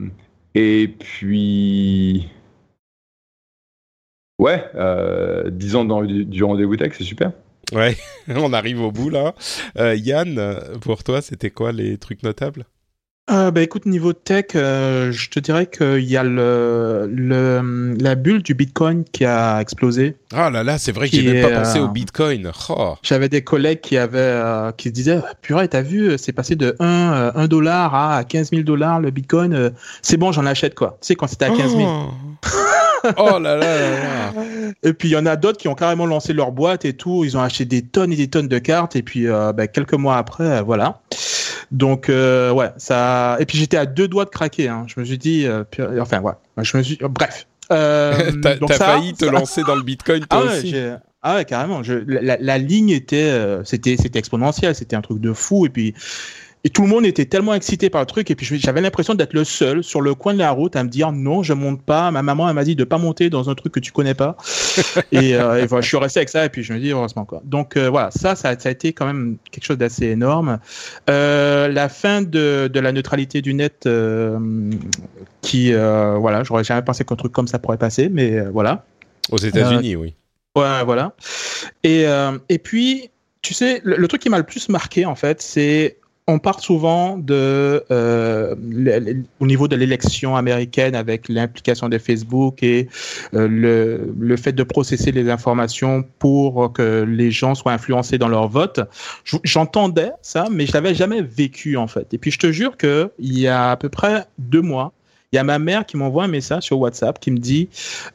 [SPEAKER 2] et puis, ouais, 10 ans dans, du rendez-vous tech, c'est super.
[SPEAKER 1] Ouais, on arrive au bout là. Yann, pour toi, c'était quoi les trucs notables?
[SPEAKER 3] Euh, bah, écoute, niveau tech, euh, je te dirais qu'il y a le, le, la bulle du Bitcoin qui a explosé.
[SPEAKER 1] Ah là là, c'est vrai que j'ai même pas pensé au euh, Bitcoin. Oh.
[SPEAKER 3] J'avais des collègues qui avaient euh, qui se disaient purée, t'as vu, c'est passé de 1, 1 dollar à 15 000 dollars le Bitcoin. c'est bon, j'en achète quoi. Tu sais quand c'était à 15 000. Oh.
[SPEAKER 1] oh là là là là.
[SPEAKER 3] Et puis il y en a d'autres qui ont carrément lancé leur boîte et tout. Ils ont acheté des tonnes et des tonnes de cartes. Et puis bah, quelques mois après, voilà. Donc euh, ouais, ça. Et puis j'étais à deux doigts de craquer. Hein. Je me suis dit, euh, enfin ouais, je me suis, bref.
[SPEAKER 1] Euh, T'as failli te lancer dans le Bitcoin toi
[SPEAKER 3] ah
[SPEAKER 1] aussi.
[SPEAKER 3] Ah ouais, carrément. Je, la, la, ligne était, euh, c'était, c'était exponentiel. C'était un truc de fou. Et puis et tout le monde était tellement excité par le truc. Et puis j'avais l'impression d'être le seul sur le coin de la route à me dire non, je monte pas. Ma maman elle m'a dit de pas monter dans un truc que tu connais pas. et, euh, et voilà, je suis resté avec ça. Et puis je me dis heureusement quoi. Donc euh, voilà, ça, ça, ça, a été quand même quelque chose d'assez énorme. Euh, la fin de, de, la neutralité du net, qui voilà, j'aurais jamais pensé qu'un truc comme ça pourrait passer, mais voilà.
[SPEAKER 1] Aux États-Unis, oui.
[SPEAKER 3] Ouais, voilà. Et et puis tu sais, le, le truc qui m'a le plus marqué en fait, c'est on part souvent de euh, au niveau de l'élection américaine avec l'implication de Facebook et euh, le, fait de processer les informations pour que les gens soient influencés dans leur vote. J'entendais ça, mais je l'avais jamais vécu en fait. Et puis je te jure que il y a à peu près deux mois, il y a ma mère qui m'envoie un message sur WhatsApp qui me dit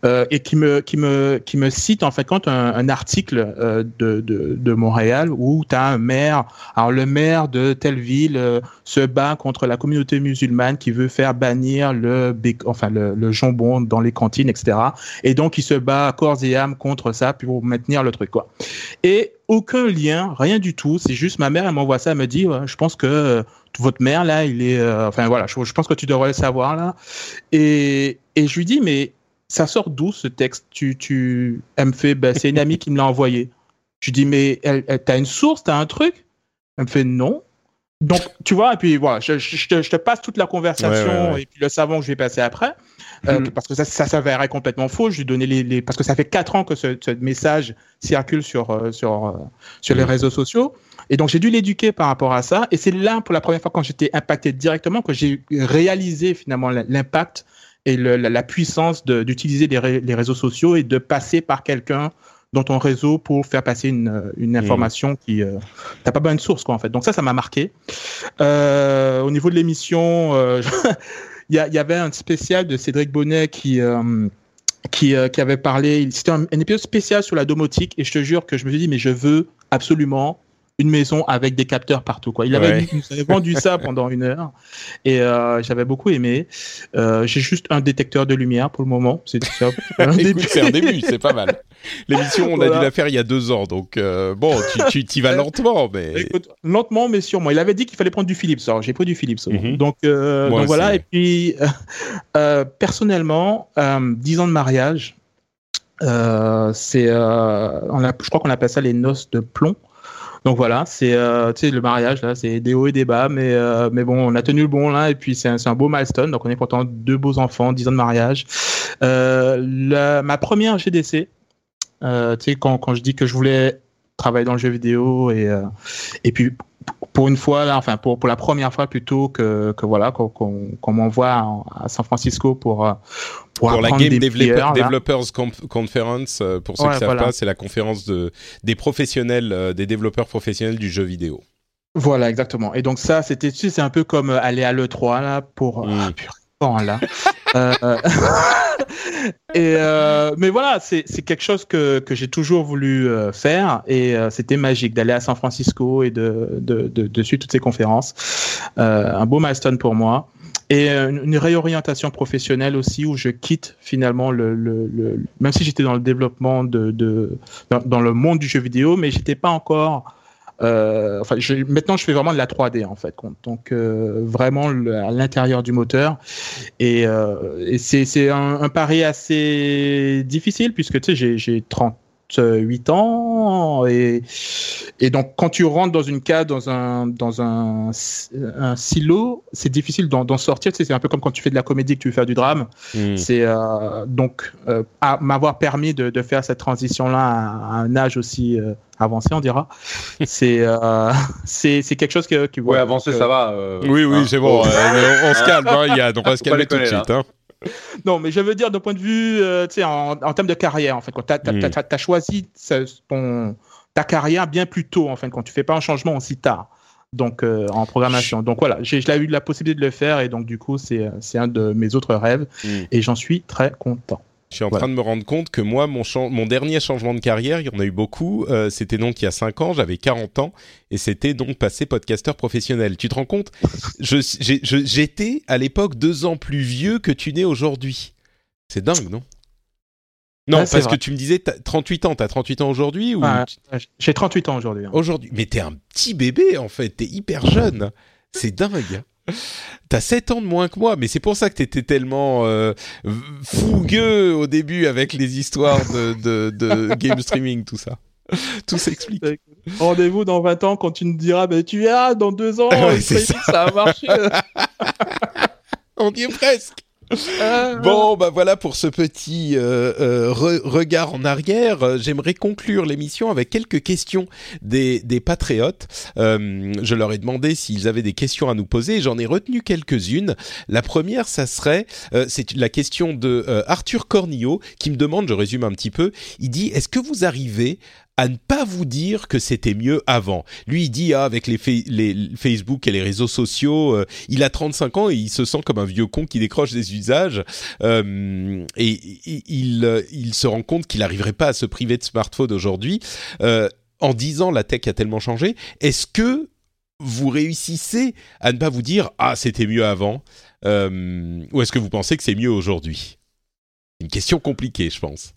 [SPEAKER 3] euh, et qui me qui me qui me cite en fait quand un, un article euh, de, de, de Montréal où tu as un maire alors le maire de telle ville euh, se bat contre la communauté musulmane qui veut faire bannir le enfin le, le, jambon dans les cantines etc et donc il se bat corps et âme contre ça pour maintenir le truc quoi et aucun lien, rien du tout. C'est juste ma mère, elle m'envoie ça, elle me dit, ouais, je pense que euh, votre mère là, il est, euh, enfin voilà, je, je, pense que tu devrais le savoir là. Et, et je lui dis, mais ça sort d'où ce texte? Tu, tu, elle me fait, ben, c'est une amie qui me l'a envoyé. Je lui dis, mais elle, elle t'as une source, t'as un truc? Elle me fait non. Donc, tu vois, et puis voilà, je, je, te, je te, passe toute la conversation ouais, ouais, ouais. et puis le savon que je vais passer après, euh, mmh. parce que ça, ça s'avérait complètement faux. Je lui donnais les, les, parce que ça fait quatre ans que ce, ce message circule sur euh, sur euh, sur les réseaux sociaux, et donc j'ai dû l'éduquer par rapport à ça. Et c'est là pour la première fois quand j'étais impacté directement que j'ai réalisé finalement l'impact et le, la, la, puissance d'utiliser les, ré, les réseaux sociaux et de passer par quelqu'un dans ton réseau pour faire passer une, une information mmh. qui euh, t'as pas besoin de source quoi en fait. Donc ça, ça m'a marqué. Euh, au niveau de l'émission, euh, y, y, avait un spécial de Cédric Bonnet qui euh, euh, qui avait parlé. C'était un, un, épisode spécial sur la domotique et je te jure que je me suis dit mais je veux absolument une maison avec des capteurs partout. Quoi. Il avait,
[SPEAKER 1] Ouais.
[SPEAKER 3] il nous avait vendu ça pendant une heure et euh, j'avais beaucoup aimé. Euh, J'ai juste un détecteur de lumière pour le moment. C'est. Un début.
[SPEAKER 1] c'est un début, c'est pas mal. L'émission, on a dû la faire il y a deux ans, donc euh, bon, tu, t'y vas lentement, mais
[SPEAKER 3] Écoute, lentement mais sûrement. Il avait dit qu'il fallait prendre du Philips. Alors j'ai pris du Philips.
[SPEAKER 1] Mhm.
[SPEAKER 3] Donc, voilà. Et puis personnellement, 10 ans de mariage. C'est, je crois qu'on appelle ça les noces de plomb. Donc voilà, c'est euh, le mariage là, c'est des hauts et des bas, mais euh, mais bon, on a tenu le bon là et puis c'est un, un beau milestone. Donc on est content, deux beaux enfants, 10 ans de mariage. Euh, la- ma première GDC, euh, quand quand je dis que je voulais travailler dans le jeu vidéo et euh, et puis pour une fois là, enfin pour pour la première fois plutôt que que voilà qu'on qu'on qu'on m'envoie en- à San Francisco pour euh, pour,
[SPEAKER 1] pour la Game
[SPEAKER 3] des
[SPEAKER 1] Developer-. Developers Conf- Conference, euh, pour ceux
[SPEAKER 3] Ouais,
[SPEAKER 1] qui savent
[SPEAKER 3] voilà.
[SPEAKER 1] pas, c'est la conférence de, des professionnels, euh, des développeurs professionnels du jeu vidéo.
[SPEAKER 3] Voilà, exactement. Et donc ça, c'était, c'est un peu comme aller à l'E3 là pour.
[SPEAKER 1] Mm.
[SPEAKER 3] Ah, purée, bon, là. Euh, et euh, mais voilà, c'est quelque chose que que j'ai toujours voulu euh, faire et euh, c'était magique d'aller à San Francisco et de de de, de suivre toutes ces conférences. Un beau milestone pour moi. Et une réorientation professionnelle aussi où je quitte finalement le, le, le même si j'étais dans le développement de, de dans, dans le monde du jeu vidéo, mais j'étais pas encore euh, enfin, je, maintenant, je fais vraiment de la 3D en fait, donc euh, vraiment le, à l'intérieur du moteur. Et, euh, et c'est un, un pari assez difficile puisque tu sais, j'ai 30 8 ans. Et, et, donc, quand tu rentres dans une case, dans un, dans un, silo, c'est difficile d'en sortir. Tu c'est un peu comme quand tu fais de la comédie, que tu veux faire du drame.
[SPEAKER 1] Hmm.
[SPEAKER 3] C'est euh, donc euh, m'avoir permis de, faire cette transition-là à, un âge aussi euh, avancé, on dira. Euh, c'est c'est quelque chose que. que
[SPEAKER 2] ouais, avancé, ça va.
[SPEAKER 1] oui, oui,
[SPEAKER 2] hein.
[SPEAKER 1] c'est bon.
[SPEAKER 2] Oh.
[SPEAKER 1] on, se calme. Hein, y a, donc, on va se calmer tout de suite.
[SPEAKER 3] Non, mais je veux dire d'un point de vue, euh, tu sais, en, en termes de carrière, en fait,
[SPEAKER 1] Mm.
[SPEAKER 3] as, choisi ce- ton ta carrière bien plus tôt, en fait, quand tu fais pas un changement aussi tard. Donc euh, en programmation. Donc voilà, j'ai eu la possibilité de le faire et donc du coup c'est c'est un de mes autres rêves
[SPEAKER 1] Mm.
[SPEAKER 3] et j'en suis très content.
[SPEAKER 1] Je suis en
[SPEAKER 3] Voilà.
[SPEAKER 1] train de me rendre compte que moi, mon, dernier changement de carrière, il y en a eu beaucoup. euh, c'était donc il y a 5 ans, j'avais 40 ans, et c'était donc passé podcasteur professionnel. Tu te rends compte? J'étais à l'époque deux ans plus vieux que tu n'es aujourd'hui. C'est dingue, non? Non,
[SPEAKER 3] Ouais,
[SPEAKER 1] parce que tu me disais t'as 38 ans. T'as 38 ans aujourd'hui ou tu-
[SPEAKER 3] J'ai 38 ans aujourd'hui. hein.
[SPEAKER 1] aujourd'hui? Mais t'es un petit bébé en fait. T'es hyper jeune. C'est dingue. T'as 7 ans de moins que moi, mais c'est pour ça que t'étais tellement euh, fougueux au début avec les histoires de, de, de game streaming, tout ça. Tout s'explique.
[SPEAKER 3] Rendez-vous dans 20 ans quand tu nous diras, ben, tu verras, dans deux ans,
[SPEAKER 1] Ouais,
[SPEAKER 3] dit que ça a marché.
[SPEAKER 1] On y est presque. Bon, bah voilà pour ce petit euh, euh, re- regard en arrière. Euh, J'aimerais conclure l'émission avec quelques questions des, des patriotes. Euh, je leur ai demandé s'ils avaient des questions à nous poser. J'en ai retenu quelques-unes. La première, ça serait, euh, c'est la question de euh, Arthur Cornillo qui me demande, je résume un petit peu, il dit, est-ce que vous arrivez à ne pas vous dire que c'était mieux avant. Lui, il dit, ah, avec les, fa- les Facebook et les réseaux sociaux, euh, il a 35 ans et il se sent comme un vieux con qui décroche des usages. Euh, et euh, il se rend compte qu'il n'arriverait pas à se priver de smartphone aujourd'hui. En 10 ans, la tech a tellement changé. Est-ce que vous réussissez à ne pas vous dire, ah, c'était mieux avant? Ou est-ce que vous pensez que c'est mieux aujourd'hui? Une question compliquée, je pense.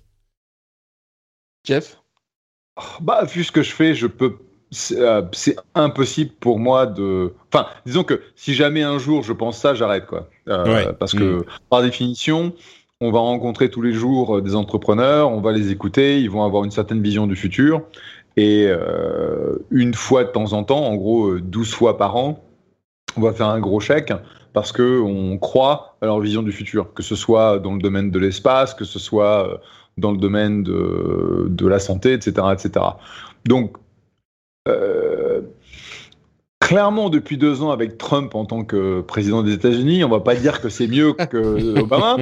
[SPEAKER 3] Jeff?
[SPEAKER 2] Bah, vu ce que je fais, je peux. C'est euh, c'est impossible pour moi de. Enfin, disons que si jamais un jour je pense ça, j'arrête quoi. Euh,
[SPEAKER 1] Ouais.
[SPEAKER 2] Parce que par définition, on va rencontrer tous les jours euh, des entrepreneurs, on va les écouter, ils vont avoir une certaine vision du futur. Et euh, une fois de temps en temps, en gros euh, 12 fois par an, on va faire un gros chèque parce que on croit à leur vision du futur, que ce soit dans le domaine de l'espace, que ce soit dans le domaine de, de la santé, etc., etc. Donc, euh, clairement, depuis deux ans, avec Trump en tant que président des États-Unis, on va pas dire que c'est mieux que Obama,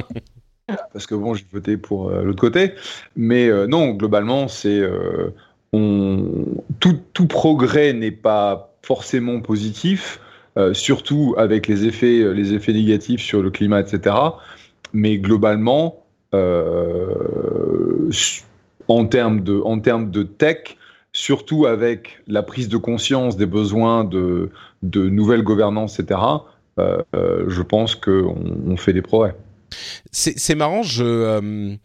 [SPEAKER 2] parce que bon, j'ai voté pour euh, l'autre côté, mais euh, non, globalement, c'est euh, tout, tout progrès n'est pas forcément positif, surtout avec les effets, les effets négatifs sur le climat, etc. Mais globalement, en termes de, en termes de tech, surtout avec la prise de conscience des besoins de, de nouvelles gouvernances, etc., euh, euh, je pense qu'on on fait des progrès.
[SPEAKER 1] C'est marrant, je, euh,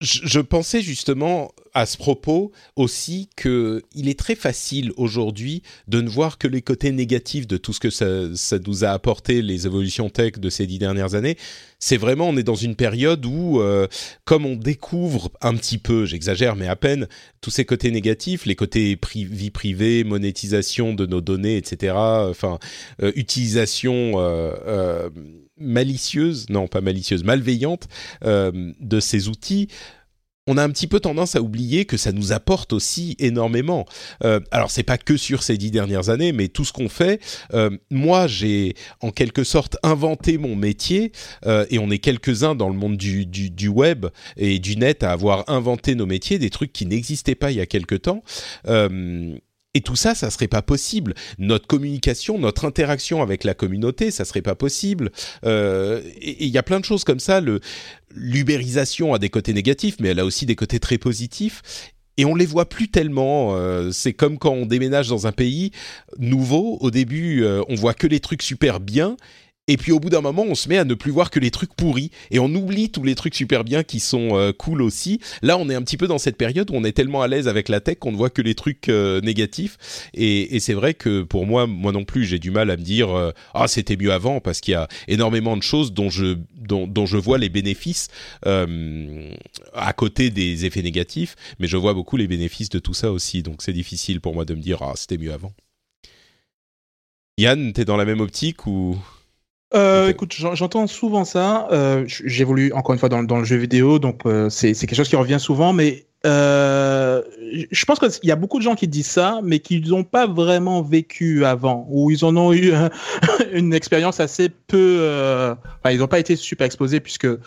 [SPEAKER 1] je, je, pensais justement à ce propos aussi que il est très facile aujourd'hui de ne voir que les côtés négatifs de tout ce que ça, ça nous a apporté les évolutions tech de ces dix dernières années. C'est vraiment on est dans une période où euh, comme on découvre un petit peu, j'exagère mais à peine, tous ces côtés négatifs, les côtés pri vie privée, monétisation de nos données, etc. Enfin euh, utilisation euh, euh, malicieuse, non pas malicieuse, malveillante euh, de ces outils on a un petit peu tendance à oublier que ça nous apporte aussi énormément. Euh, alors c'est pas que sur ces dix dernières années, mais tout ce qu'on fait. Euh, moi, j'ai en quelque sorte inventé mon métier, euh, et on est quelques-uns dans le monde du, du, du, web et du net à avoir inventé nos métiers, des trucs qui n'existaient pas il y a quelque temps. Et tout ça, ça serait pas possible. Notre communication, notre interaction avec la communauté, ça serait pas possible. Euh, et il y a plein de choses comme ça. L'ubérisation a des côtés négatifs, mais elle a aussi des côtés très positifs. Et on les voit plus tellement. Euh, c'est comme quand on déménage dans un pays nouveau. Au début, euh, on voit que les trucs super bien. Et puis au bout d'un moment, on se met à ne plus voir que les trucs pourris et on oublie tous les trucs super bien qui sont euh, cool aussi. Là, on est un petit peu dans cette période où on est tellement à l'aise avec la tech qu'on ne voit que les trucs euh, négatifs. Et, c'est vrai que pour moi, moi non plus, j'ai du mal à me dire euh, ah c'était mieux avant parce qu'il y a énormément de choses dont je dont, dont je vois les bénéfices à côté des effets négatifs, mais je vois beaucoup les bénéfices de tout ça aussi. Donc c'est difficile pour moi de me dire ah c'était mieux avant. Yann, t'es dans la même optique ou?
[SPEAKER 3] Euh, écoute, j'entends souvent ça. Euh, J'évolue encore une fois dans, dans, le jeu vidéo, donc euh, c'est quelque chose qui revient souvent. Mais euh, je pense qu'il y a beaucoup de gens qui disent ça, mais qui n'ont pas vraiment vécu avant, ou ils en ont eu une expérience assez peu. Euh, enfin, ils n'ont pas été super exposés puisque euh,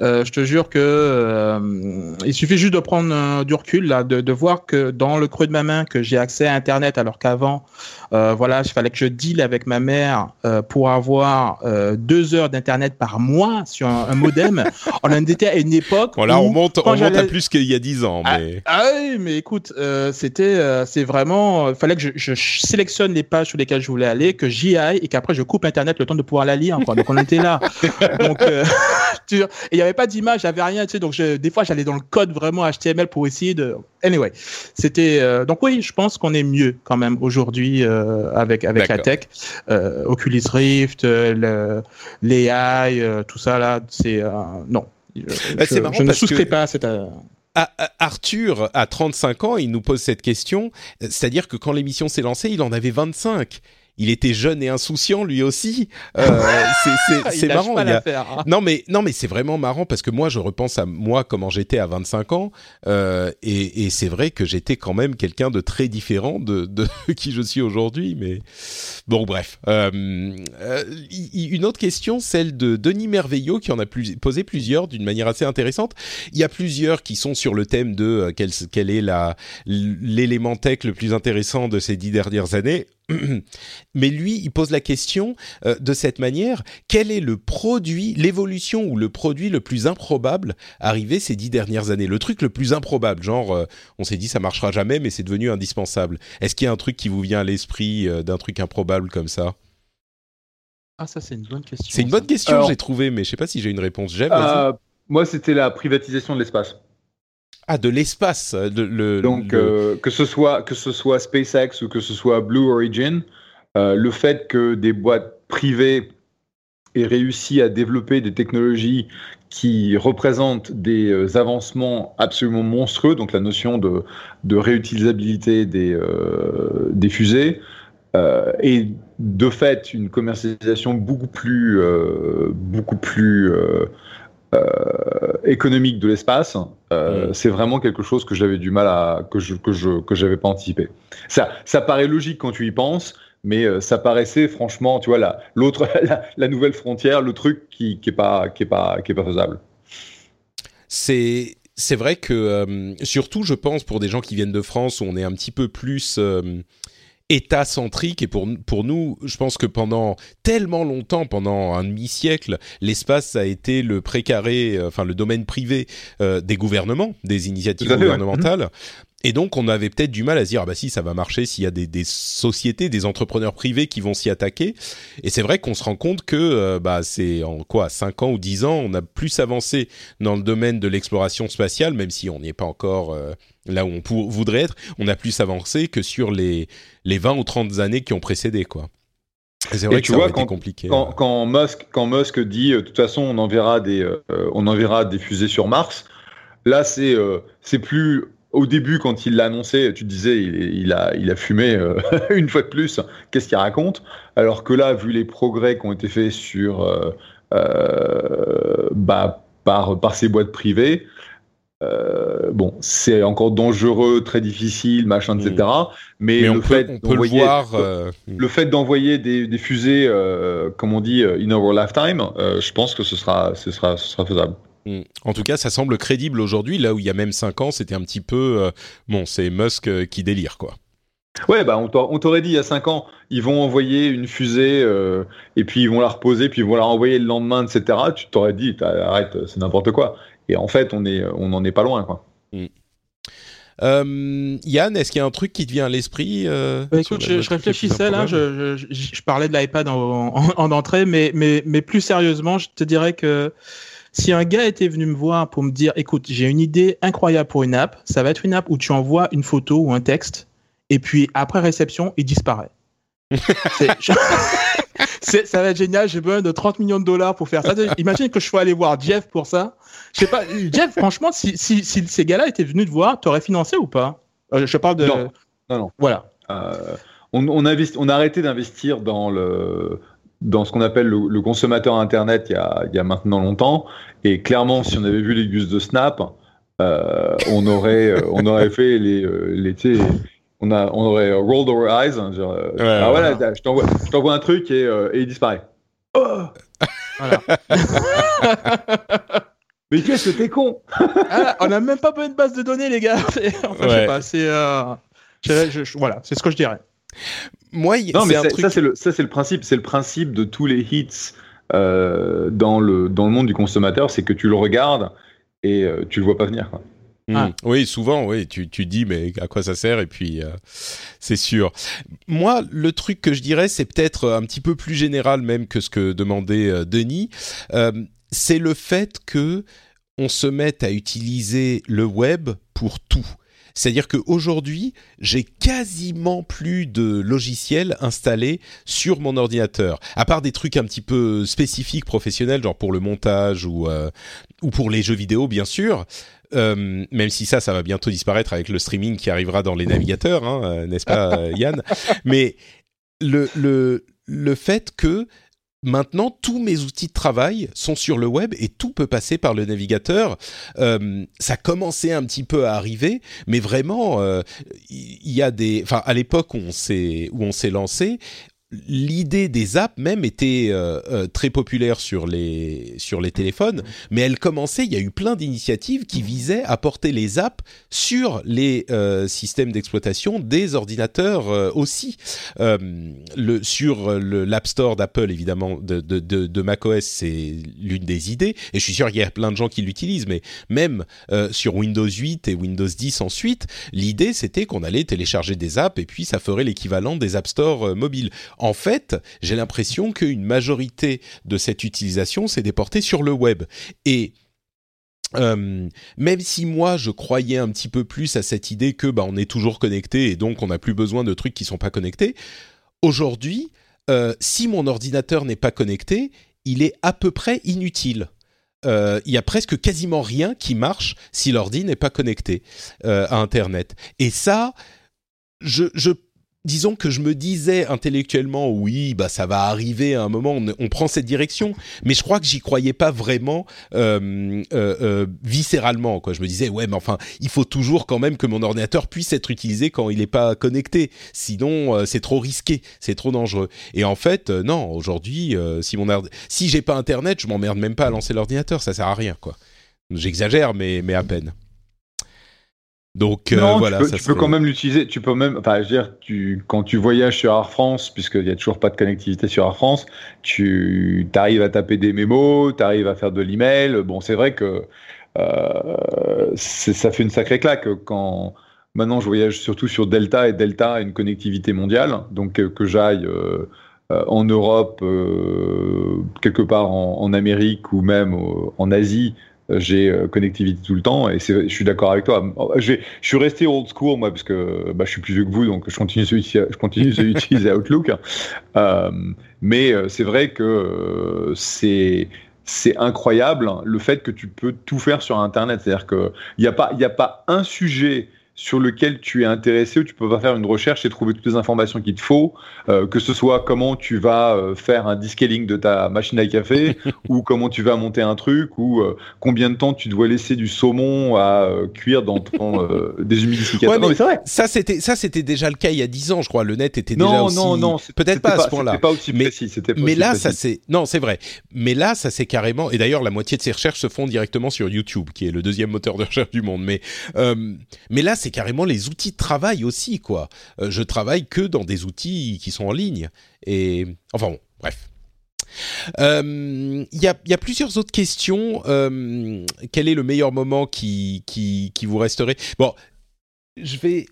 [SPEAKER 3] je te jure que euh, il suffit juste de prendre euh, du recul là, de, de, voir que dans le creux de ma main que j'ai accès à Internet alors qu'avant, euh, voilà, il fallait que je deal avec ma mère euh, pour avoir deux heures d'Internet par mois sur un, un modem. on en était à une époque.
[SPEAKER 1] Bon là, on monte, on monte à plus qu'il y a dix ans. Mais...
[SPEAKER 3] Ah, ah oui, mais écoute, c'était, c'est vraiment, il fallait que je, je, sélectionne les pages sur lesquelles je voulais aller, que j'y aille et qu'après je coupe Internet le temps de pouvoir la lire. Quoi. Donc on était là. Donc, tu, et avait pas d'image, j'avais rien, tu sais, donc je, des fois j'allais dans le code vraiment HTML pour essayer de. Anyway, c'était euh, donc oui, je pense qu'on est mieux quand même aujourd'hui euh, avec avec la tech, euh, Oculus Rift, l'AI, tout ça là, c'est non.
[SPEAKER 1] Bah, je,
[SPEAKER 3] je ne souscris pas à cette.
[SPEAKER 1] Arthur, à 35 ans, il nous pose cette question. C'est-à-dire que quand l'émission s'est lancée, il en avait 25 il était jeune et insouciant lui aussi. Euh, c'est marrant.
[SPEAKER 3] Il a... hein.
[SPEAKER 1] Non mais non mais c'est vraiment marrant parce que moi je repense à moi comment j'étais à 25 ans euh, et, et c'est vrai que j'étais quand même quelqu'un de très différent de, de qui je suis aujourd'hui. Mais bon bref. Euh, euh une autre question, celle de Denis Merveillot qui en a plus, posé plusieurs d'une manière assez intéressante. Il y a plusieurs qui sont sur le thème de euh, quel, quel est l'élément tech le plus intéressant de ces dix dernières années. Mais lui, il pose la question euh, de cette manière quel est le produit, l'évolution ou le produit le plus improbable arrivé ces dix dernières années? Le truc le plus improbable, genre euh, on s'est dit ça marchera jamais, mais c'est devenu indispensable. Est-ce qu'il y a un truc qui vous vient à l'esprit euh, d'un truc improbable comme ça?
[SPEAKER 3] Ah, ça c'est une bonne question.
[SPEAKER 1] C'est une bonne question, j'ai trouvé, mais je sais pas si j'ai une réponse.
[SPEAKER 2] Moi, c'était la privatisation de l'espace.
[SPEAKER 1] Ah, de l'espace. Le,
[SPEAKER 2] Donc,
[SPEAKER 1] le...
[SPEAKER 2] Euh, que, ce soit, que ce soit SpaceX ou que ce soit Blue Origin, euh, le fait que des boîtes privées aient réussi à développer des technologies qui représentent des euh, avancements absolument monstrueux, donc la notion de, de réutilisabilité des, euh, des fusées, euh, et de fait une commercialisation beaucoup plus, beaucoup plus euh, économique de l'espace, euh, mm. c'est vraiment quelque chose que j'avais du mal à que je que je que j'avais pas anticipé. Ça ça paraît logique quand tu y penses, mais euh, ça paraissait franchement, tu vois là, l'autre la, la, nouvelle frontière, le truc qui qui est pas qui est pas qui est pas faisable.
[SPEAKER 1] C'est c'est vrai que euh, surtout je pense pour des gens qui viennent de France où on est un petit peu plus euh, État-centrique et pour, pour nous, je pense que pendant tellement longtemps, pendant un demi-siècle, l'espace a été le précaré, euh, enfin le domaine privé euh, des gouvernements, des initiatives gouvernementales. et donc, on avait peut-être du mal à se dire, ah bah si, ça va marcher s'il y a des, des, sociétés, des entrepreneurs privés qui vont s'y attaquer. Et c'est vrai qu'on se rend compte que, euh, bah, c'est en quoi, 5 ans ou 10 ans, on a plus avancé dans le domaine de l'exploration spatiale, même si on n'y est pas encore là où on pour, voudrait être, on a plus avancé que sur les, les 20 ou 30 années qui ont précédé, quoi.
[SPEAKER 2] C'est vrai que tu ça vois, quand, compliqué. Quand, quand, Musk, quand Musk dit, de toute façon, on enverra des, on enverra des fusées sur Mars, là, c'est, c'est plus au début, quand il l'a annoncé, tu te disais, il, a, il a fumé euh, une fois de plus. Qu'est-ce qu'il raconte? Alors que là, vu les progrès qui ont été faits sur, euh, euh, bah, par, par ces boîtes privées, bon, c'est encore dangereux, très difficile, machin, etc.
[SPEAKER 1] Mm. Mais, le, fait voir,
[SPEAKER 2] le fait d'envoyer des, des, fusées, comme on dit, in our lifetime, je pense que ce sera, ce sera, ce sera faisable.
[SPEAKER 1] Mm. En tout cas, ça semble crédible aujourd'hui, là où il y a même 5 ans, c'était un petit peu... Euh, bon, c'est Musk euh, qui délire, quoi.
[SPEAKER 2] Ouais, bah on t'aurait dit il y a 5 ans, ils vont envoyer une fusée euh, et puis ils vont la reposer, puis ils vont la renvoyer le lendemain, etc. Tu t'aurais dit, arrête, c'est n'importe quoi. Et en fait, on est, on n'en est pas loin, quoi. Mm.
[SPEAKER 1] Yann, est-ce qu'il y a un truc qui te vient à l'esprit
[SPEAKER 3] bah, Écoute, je, réfléchissais là, je, je, parlais de l'iPad en, en, entrée, mais, mais, mais plus sérieusement, je te dirais que si un gars était venu me voir pour me dire, écoute, j'ai une idée incroyable pour une app, ça va être une app où tu envoies une photo ou un texte, et puis après réception, il disparaît. ça va être génial, j'ai besoin de 30 millions de dollars pour faire ça. Imagine que je sois aller voir Jeff pour ça. Je sais pas, Jeff, franchement, si, si, si ces gars-là étaient venus te voir, t'aurais financé ou pas? Euh, Je parle de.
[SPEAKER 2] Non, non, non.
[SPEAKER 3] Voilà.
[SPEAKER 2] Euh, on, on, on, a arrêté d'investir dans le, dans ce qu'on appelle le, consommateur Internet il y, a, il y, a, maintenant longtemps. Et clairement, si on avait vu les gus de Snap, euh, on, aurait, on aurait fait les, les on, a, on aurait rolled our eyes. Hein, genre, ah voilà, je t'envoie un truc et, et il disparaît. Oh voilà. Mais qu'est-ce que t'es con
[SPEAKER 3] ah, On n'a même pas besoin de base de données, les gars. enfin, je sais pas, c'est. voilà, c'est ce que je dirais.
[SPEAKER 1] Moi,
[SPEAKER 2] non, mais ça, c'est le, ça, c'est le principe. C'est le principe de tous les hits euh, dans, le, dans le monde du consommateur, c'est que tu le regardes et euh, tu le vois pas venir. Quoi.
[SPEAKER 1] Hmm. Ah. Oui, souvent, oui, tu, tu dis, mais à quoi ça sert Et puis, euh, c'est sûr. Moi, le truc que je dirais, c'est peut-être un petit peu plus général même que ce que demandait Denis. c'est le fait que on se mette à utiliser le web pour tout. C'est-à-dire qu'aujourd'hui, j'ai quasiment plus de logiciels installés sur mon ordinateur, à part des trucs un petit peu spécifiques professionnels, genre pour le montage ou, euh, ou pour les jeux vidéo, bien sûr. Euh, même si ça, ça va bientôt disparaître avec le streaming qui arrivera dans les navigateurs, hein, euh, n'est-ce pas, Yann? Mais le, le, le fait que maintenant, tous mes outils de travail sont sur le web et tout peut passer par le navigateur. Euh, ça commençait un petit peu à arriver, mais vraiment, euh, il y a des, enfin, à l'époque où on s'est où on s'est lancé, l'idée des apps même était euh, euh, très populaire sur les sur les téléphones, mais elle commençait. Il y a eu plein d'initiatives qui visaient à porter les apps sur les euh, systèmes d'exploitation des ordinateurs aussi. le sur l'App Store d'Apple évidemment de, de, de, de macOS c'est l'une des idées et je suis sûr qu'il y a plein de gens qui l'utilisent, mais même sur Windows 8 et Windows 10 ensuite, l'idée c'était qu'on allait télécharger des apps et puis ça ferait l'équivalent des App Store mobiles en fait, j'ai l'impression qu'une majorité de cette utilisation s'est déportée sur le web. Et euh, même si moi je croyais un petit peu plus à cette idée que bah, on est toujours connecté et donc on n'a plus besoin de trucs qui sont pas connectés, aujourd'hui, euh, si mon ordinateur n'est pas connecté, il est à peu près inutile. Euh, il y a presque quasiment rien qui marche si l'ordi n'est pas connecté à Internet. Et ça, je disons que je me disais intellectuellement, oui, bah ça va arriver à un moment, on, prend cette direction, mais je crois que j'y croyais pas vraiment euh, euh, euh, viscéralement. Quoi. Je me disais, ouais, mais enfin, il faut toujours quand même que mon ordinateur puisse être utilisé quand il n'est pas connecté, sinon c'est trop risqué, c'est trop dangereux. Et en fait, non, aujourd'hui, si mon si j'ai pas internet, je m'emmerde même pas à lancer l'ordinateur, ça sert à rien, quoi. J'exagère, mais mais à peine. Donc euh, voilà,
[SPEAKER 2] tu peux, quand même l'utiliser. Tu peux même, enfin, je veux dire, tu, quand tu voyages sur Air France, puisqu'il n'y a toujours pas de connectivité sur Air France, tu arrives à taper des mémos, tu arrives à faire de l'email. Bon, c'est vrai que euh, ça fait une sacrée claque quand maintenant je voyage surtout sur Delta et Delta a une connectivité mondiale, donc que j'aille en Europe, quelque part en, en, Amérique ou même en Asie, j'ai euh, connectivité tout le temps et je suis d'accord avec toi. Je, je, suis resté old school moi parce que bah, je suis plus vieux que vous donc je continue je continue d'utiliser Outlook. Euh, mais euh, c'est vrai que euh, c'est c'est incroyable le fait que tu peux tout faire sur Internet. C'est-à-dire qu'il n'y a pas il a pas un sujet sur lequel tu es intéressé où tu peux pas faire une recherche et trouver toutes les informations qu'il te faut, euh, que ce soit comment tu vas euh, faire un descaling de ta machine à café ou comment tu vas monter un truc ou euh, combien de temps tu dois laisser du saumon à cuire dans ton déshumidificateur.
[SPEAKER 1] Ouais, vrai. Ça c'était ça c'était déjà le cas il y a 10 ans, je crois. Le net était déjà aussi Non non, peut-être pas à ce point-là.
[SPEAKER 2] pas aussi précis,
[SPEAKER 1] mais, mais là ça c'est non, c'est vrai. Mais là ça c'est carrément et d'ailleurs la moitié de ces recherches se font directement sur YouTube qui est le deuxième moteur de recherche du monde mais mais là c'est carrément les outils de travail aussi, quoi. Euh, je travaille que dans des outils qui sont en ligne. Et enfin bon, bref. Euh, il y, a, plusieurs autres questions. Euh, quel est le meilleur moment qui, qui, vous resterait? Bon, je vais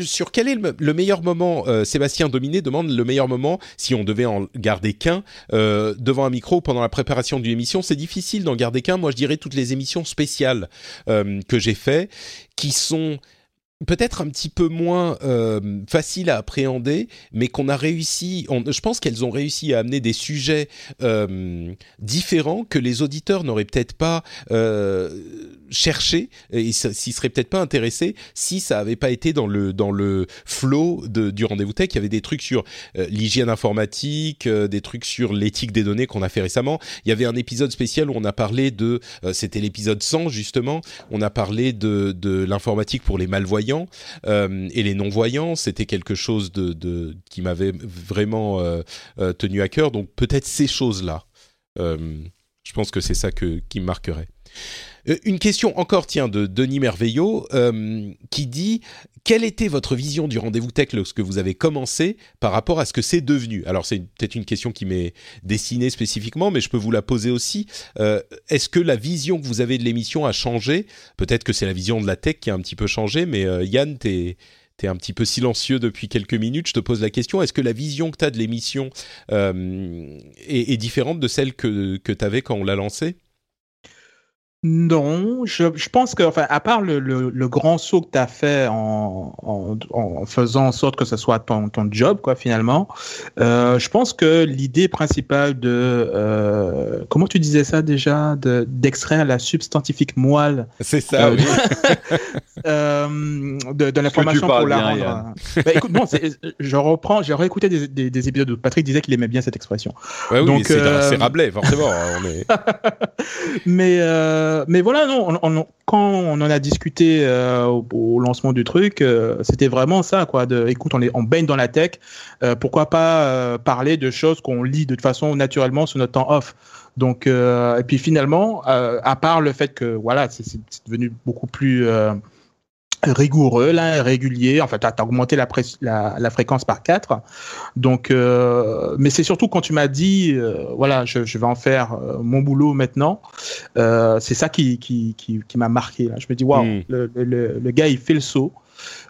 [SPEAKER 1] sur quel est le, meilleur moment Sébastien Dominé demande le meilleur moment, si on devait en garder qu'un, devant un micro pendant la préparation d'une émission. C'est difficile d'en garder qu'un. Moi, je dirais toutes les émissions spéciales que j'ai fait, qui sont peut-être un petit peu moins euh, facile à appréhender, mais qu'on a réussi. je pense qu'elles ont réussi à amener des sujets euh, différents que les auditeurs n'auraient peut-être pas euh, cherché et s'y seraient peut-être pas intéressés si ça avait pas été dans le dans le flow du rendez-vous tech. Il y avait des trucs sur euh, l'hygiène informatique, euh, des trucs sur l'éthique des données qu'on a fait récemment. Il y avait un épisode spécial où on a parlé de, c'était l'épisode 100 justement. On a parlé de de l'informatique pour les malvoyants euh, et les non-voyants, c'était quelque chose qui m'avait vraiment euh, euh, tenu à cœur. Donc peut-être ces choses-là. je pense que c'est ça qui me marquerait. Une question encore, tiens, de Denis Merveillot, qui dit quelle était votre vision du rendez-vous tech lorsque vous avez commencé par rapport à ce que c'est devenu? Alors c'est peut-être une question qui m'est destinée spécifiquement, mais je peux vous la poser aussi. Euh, est-ce que la vision que vous avez de l'émission a changé? Peut-être que c'est la vision de la tech qui a un petit peu changé, mais euh, Yann, tu es un petit peu silencieux depuis quelques minutes. Je te pose la question, est-ce que la vision que tu as de l'émission euh, est, différente de celle que, que tu avais quand on l'a lancée?
[SPEAKER 3] Non, je, je, pense que, enfin, à part le, le, le grand saut que tu as fait en, en, en, faisant en sorte que ce soit ton, ton job, quoi, finalement, euh, je pense que l'idée principale de, euh, comment tu disais ça déjà, d'extraire la substantifique moelle.
[SPEAKER 1] C'est ça, euh, oui.
[SPEAKER 3] euh, de, de l'information pour la rendre. Bah, écoute, bon, je reprends, j'ai réécouté des, des, des, épisodes où Patrick disait qu'il aimait bien cette expression.
[SPEAKER 1] Ouais, oui, c'est euh, Rabelais, forcément. Hein, on est...
[SPEAKER 3] Mais, euh, mais voilà, non, quand on en a discuté euh, au, lancement du truc, euh, c'était vraiment ça, quoi. De, écoute, on, est, on baigne dans la tech, pourquoi pas parler de choses qu'on lit de façon naturellement sur notre temps off. Donc, et puis finalement, à part le fait que voilà, c'est devenu beaucoup plus rigoureux, là, régulier. En fait, tu as augmenté la, la, la, fréquence par 4. Donc, euh, mais c'est surtout quand tu m'as dit, euh, voilà, je, je, vais en faire euh, mon boulot maintenant. Euh, c'est ça qui, qui, qui, qui m'a marqué. Là. Je me dis, waouh, hmm. le, le, le, gars, il fait le saut.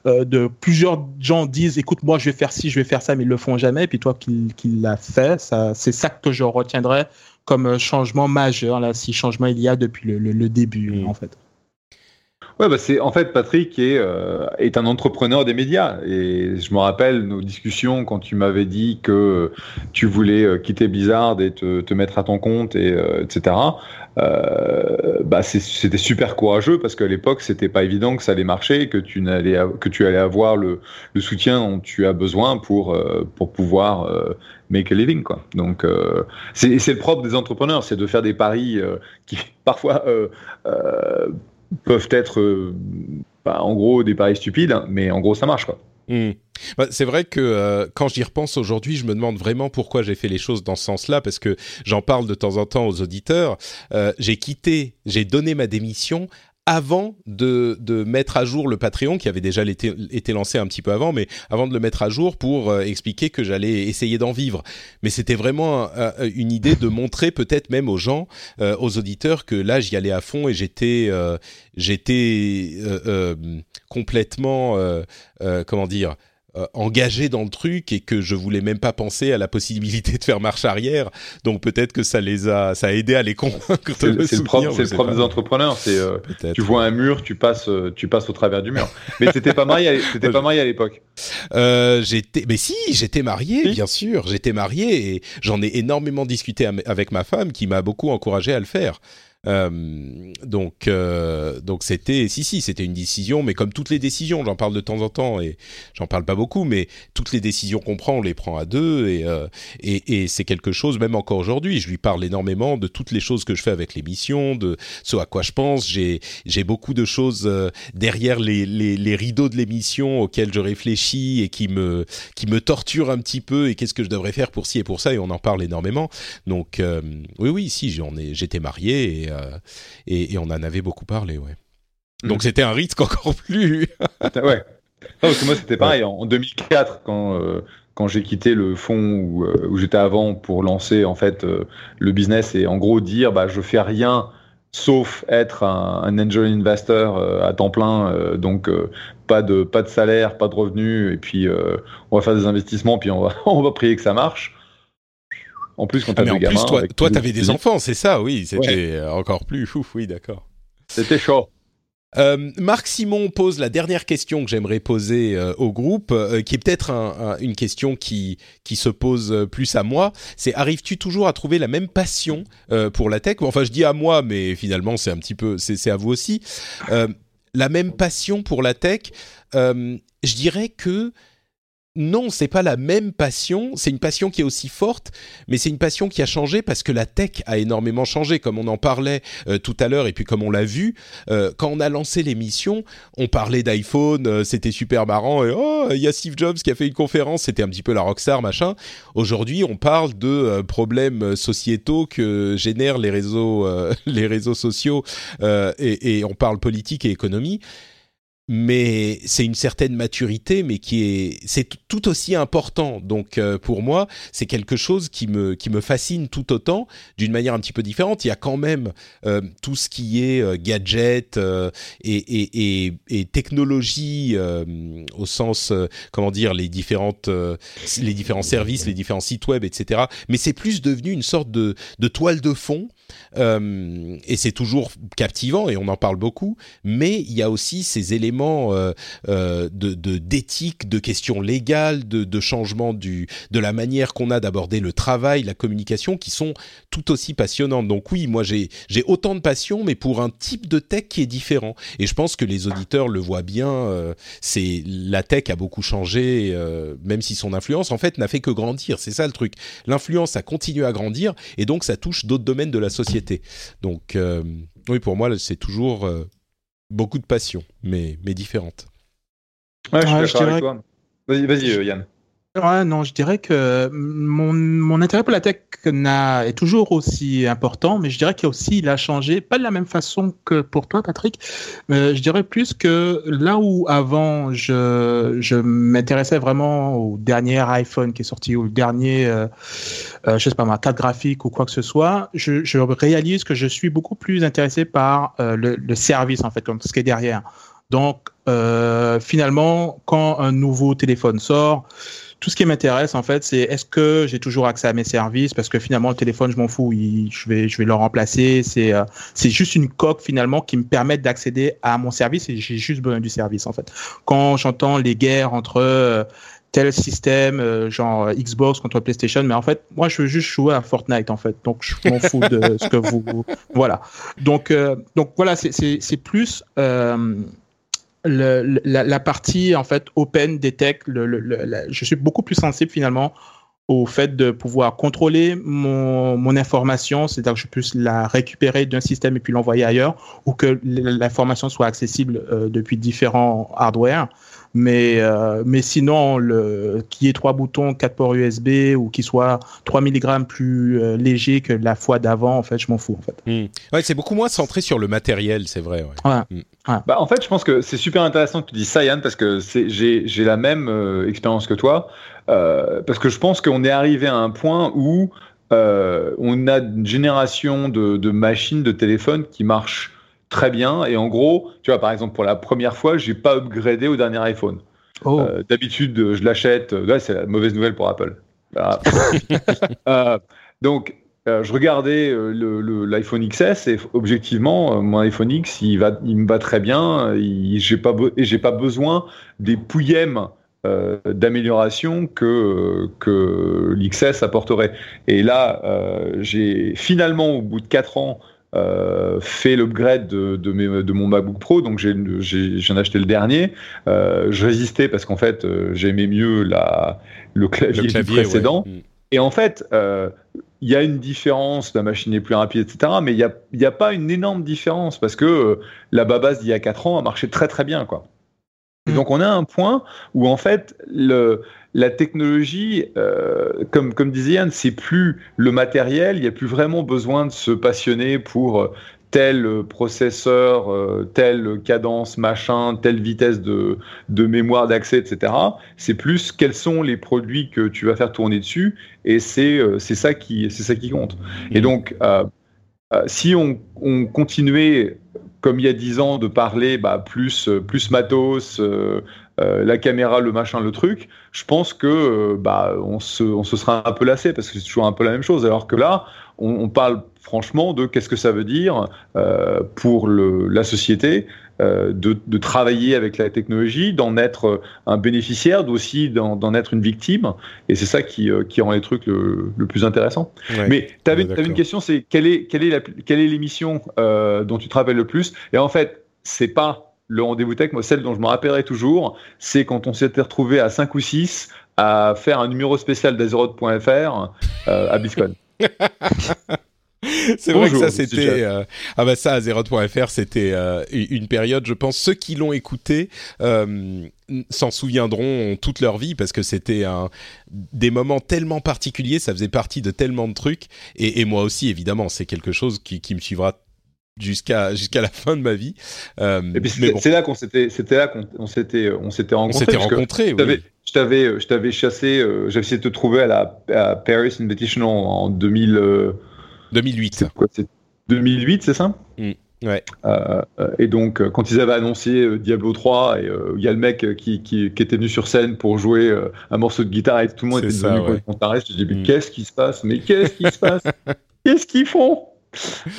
[SPEAKER 3] de plusieurs gens disent, écoute, moi, je vais faire ci, je vais faire ça, mais ils le font jamais. Et puis toi, qui, qui l'a fait, ça, c'est ça que je retiendrai comme changement majeur, là, si changement il y a depuis le, le début, hmm. en fait.
[SPEAKER 2] Ouais, bah en fait Patrick est, euh, est un entrepreneur des médias et je me rappelle nos discussions quand tu m'avais dit que tu voulais euh, quitter Blizzard et te, te mettre à ton compte et euh, etc. Euh, bah c'était super courageux parce qu'à l'époque c'était pas évident que ça allait marcher que tu n'allais que tu allais avoir le, le, soutien dont tu as besoin pour pour pouvoir make a living quoi. Donc c'est le propre des entrepreneurs, c'est de faire des paris qui parfois peuvent être, euh, bah, en gros, des paris stupides, mais en gros, ça marche, quoi.
[SPEAKER 1] Hmm. Bah, c'est vrai que euh, quand j'y repense aujourd'hui, je me demande vraiment pourquoi j'ai fait les choses dans ce sens-là, parce que j'en parle de temps en temps aux auditeurs. Euh, j'ai quitté, j'ai donné ma démission avant de, de, mettre à jour le Patreon, qui avait déjà été, été, lancé un petit peu avant, mais avant de le mettre à jour pour euh, expliquer que j'allais essayer d'en vivre. Mais c'était vraiment une idée de montrer peut-être même aux gens, euh, aux auditeurs, que là j'y allais à fond et j'étais, euh, j'étais complètement, comment dire, euh, engagé dans le truc et que je voulais même pas penser à la possibilité de faire marche arrière. Donc peut-être que ça les a, ça a aidé à les convaincre.
[SPEAKER 2] C'est le le des entrepreneurs. C'est euh, tu vois un mur, tu passes, euh, tu passes au travers du mur. Mais c'était pas marié, c'était pas marié à l'époque.
[SPEAKER 1] Euh, j'étais, mais si, j'étais marié, bien sûr, j'étais marié et j'en ai énormément discuté avec ma femme qui m'a beaucoup encouragé à le faire. Euh, donc, euh, donc c'était, si, si, c'était une décision, mais comme toutes les décisions, j'en parle de temps en temps et j'en parle pas beaucoup, mais toutes les décisions qu'on prend, on les prend à deux et, euh, et, et c'est quelque chose, même encore aujourd'hui, je lui parle énormément de toutes les choses que je fais avec l'émission, de ce à quoi je pense. J'ai, j'ai beaucoup de choses euh, derrière les, les, les rideaux de l'émission auxquelles je réfléchis et qui me, qui me torturent un petit peu et qu'est-ce que je devrais faire pour ci et pour ça et on en parle énormément. Donc, euh, oui, oui, si, j'en ai, j'étais marié et euh, et, et, on en avait beaucoup parlé, ouais. Donc mmh. c'était un risque encore plus.
[SPEAKER 2] ouais. parce que moi c'était pareil en 2004 quand euh, quand j'ai quitté le fonds où, euh, où j'étais avant pour lancer en fait euh, le business et en gros dire bah je fais rien sauf être un, un angel investor euh, à temps plein donc pas de pas de salaire pas de revenus et puis on va faire des investissements puis on va on va prier que ça marche en plus, quand ah,
[SPEAKER 1] des gamins. Plus, toi, des enfants, c'est ça, oui. C'était encore plus fou, oui, d'accord.
[SPEAKER 2] C'était chaud.
[SPEAKER 1] Euh, Marc Simon pose la dernière question que j'aimerais poser euh, au groupe, euh, qui est peut-être un, un, une question qui, qui se pose plus à moi. C'est arrives-tu toujours à trouver la même passion pour la tech? Enfin, je dis à moi, mais finalement, c'est un petit peu, c'est à vous aussi. la même passion pour la tech. je dirais que non, c'est pas la même passion. C'est une passion qui est aussi forte, mais c'est une passion qui a changé parce que la tech a énormément changé, comme on en parlait euh, tout à l'heure et puis comme on l'a vu euh, quand on a lancé l'émission, on parlait d'iPhone, euh, c'était super marrant et oh il y a Steve Jobs qui a fait une conférence, c'était un petit peu la rockstar machin. Aujourd'hui, on parle de problèmes sociétaux que génèrent les réseaux, les réseaux sociaux et, et on parle politique et économie mais c'est une certaine maturité, mais qui est c'est tout aussi important. Donc euh, pour moi, c'est quelque chose qui me qui me fascine tout autant, d'une manière un petit peu différente. Il y a quand même euh, tout ce qui est euh, gadget et, et, et, et, technologie au sens comment dire les différentes les différents services, les différents sites web, etc. Mais c'est plus devenu une sorte de de toile de fond euh, et c'est toujours captivant et on en parle beaucoup, mais il y a aussi ces éléments euh, euh, de d'éthique, de, questions légales, de, changement du de la manière qu'on a d'aborder le travail, la communication, qui sont tout aussi passionnantes. Donc oui, moi j'ai autant de passion, mais pour un type de tech qui est différent. Et je pense que les auditeurs le voient bien. C'est la tech a beaucoup changé, même si son influence en fait n'a fait que grandir. C'est ça le truc. L'influence a continué à grandir et donc ça touche d'autres domaines de la société société. Donc, euh, oui, pour moi, c'est toujours euh, beaucoup de passion, mais, mais différentes.
[SPEAKER 2] Ouais, je suis d'accord avec toi. Vas-y, vas-y, euh, Yann.
[SPEAKER 3] Ouais, non, je dirais que mon, intérêt pour la tech est toujours aussi important, mais je dirais qu'il a aussi, changé, pas de la même façon que pour toi, Patrick. Mais je dirais plus que là où avant, je, m'intéressais vraiment au dernier iPhone qui est sorti, ou le dernier, euh, euh, je sais pas ma carte graphique ou quoi que ce soit, je, réalise que je suis beaucoup plus intéressé par euh, le, le service, en fait, comme ce qui est derrière. Donc, euh, finalement, quand un nouveau téléphone sort, tout ce qui m'intéresse en fait, c'est est-ce que j'ai toujours accès à mes services? Parce que finalement le téléphone je m'en fous, je vais je vais le remplacer. C'est euh, c'est juste une coque finalement qui me permet d'accéder à mon service et j'ai juste besoin du service en fait. Quand j'entends les guerres entre euh, tel système, euh, genre Xbox contre PlayStation, mais en fait, moi, je veux juste jouer à Fortnite, en fait. Donc, je m'en fous de ce que vous, voilà. Donc, donc voilà, c'est plus le, la, la, partie en fait open des tech, le, le, je suis beaucoup plus sensible finalement au fait de pouvoir contrôler mon, mon information, c'est-à-dire que je puisse la récupérer d'un système et puis l'envoyer ailleurs, ou que l'information soit accessible euh, depuis différents hardware. Mais, euh, mais sinon, le, qui ait trois boutons, quatre ports USB ou qui soit 3 mg plus euh, léger que la fois d'avant, en fait, je m'en fous. En fait.
[SPEAKER 1] Hmm. Ouais, c'est beaucoup moins centré sur le matériel, c'est vrai. Ouais.
[SPEAKER 2] Bah, en fait, je pense que c'est super intéressant que tu dis ça, Yann, parce que j'ai la même euh, expérience que toi. parce que je pense qu'on est arrivé à un point où on a une génération de, de machines, de téléphones qui marchent très bien. Et en gros, tu vois, par exemple, pour la première fois, j'ai pas upgradé au dernier iPhone.
[SPEAKER 3] Oh.
[SPEAKER 2] Euh, D'habitude, je l'achète. Là, c'est la mauvaise nouvelle pour Apple. euh, donc, euh, je regardais l'iPhone le, XS et objectivement, euh, mon iPhone X, il, va, il me va très bien. J'ai pas, j'ai pas besoin des pouillèmes euh, d'amélioration que, que l'XS apporterait. Et là, j'ai finalement, au bout de 4 ans, euh, fait l'upgrade de, de, de, mon MacBook Pro, donc j'ai ai acheté le dernier. Euh, je résistais parce qu'en fait, euh, j'aimais mieux la, le clavier, du précédent. Mm. Et en fait, euh, il y a une différence, la machine est plus rapide, etc. Mais il n'y a, y a pas une énorme différence parce que euh, la Babas d'il y a 4 ans a marché très très bien. quoi. Mm. donc on a un point où en fait le, la technologie, euh, comme, comme disait Yann, c'est plus le matériel, il n'y a plus vraiment besoin de se passionner pour euh, tel processeur, euh, telle cadence, machin, telle vitesse de, de mémoire d'accès, etc. C'est plus quels sont les produits que tu vas faire tourner dessus, et c'est c'est ça qui c'est ça qui compte. Et mmh. donc si on, on, continuait comme il y a dix ans de parler bah, plus plus matos, euh, la caméra, le machin, le truc, je pense que euh, bah, on, se, on se sera un peu lassé parce que c'est toujours un peu la même chose. Alors que là, on, parle franchement de qu'est-ce que ça veut dire euh, pour le, la société de, de, travailler avec la technologie, d'en être un bénéficiaire, d'aussi d'en être une victime. Et c'est ça qui, qui rend les trucs le, le plus intéressant. Mais tu avais, une question, c'est quelle est, quelle est l'émission dont tu te rappelles le plus? Et en fait, c'est pas le rendez-vous tech, moi, celle dont je me rappellerai toujours, c'est quand on s'était retrouvé à 5 ou 6 à faire un numéro spécial d'Azeroth.fr euh, à BlizzCon.
[SPEAKER 1] C'est vrai que ça c'était euh, ah bah ça Azeroth.fr c'était euh, une période je pense ceux qui l'ont écouté euh, s'en souviendront toute leur vie parce que c'était un des moments tellement particuliers ça faisait partie de tellement de trucs et, et moi aussi évidemment c'est quelque chose qui, qui me suivra jusqu'à jusqu'à la fin de ma vie.
[SPEAKER 2] Euh, c'est là qu'on s'était c'était là qu'on s'était on s'était rencontrés.
[SPEAKER 1] On s'était rencontrés.
[SPEAKER 2] Oui. Je t'avais je t'avais chassé. Euh, J'avais essayé de te trouver à la à Paris en, en 2000.
[SPEAKER 1] 2008.
[SPEAKER 2] Quoi, 2008, c'est ça
[SPEAKER 1] mm, Ouais.
[SPEAKER 2] Euh, et donc, quand ils avaient annoncé Diablo 3, et il y a le mec qui, qui, qui, était venu sur scène pour jouer un morceau de guitare et tout le monde était devenu ouais. je dis, mais mm. qu'est-ce qui se passe? Mais qu'est-ce qui se passe? Qu'est-ce qu'ils font?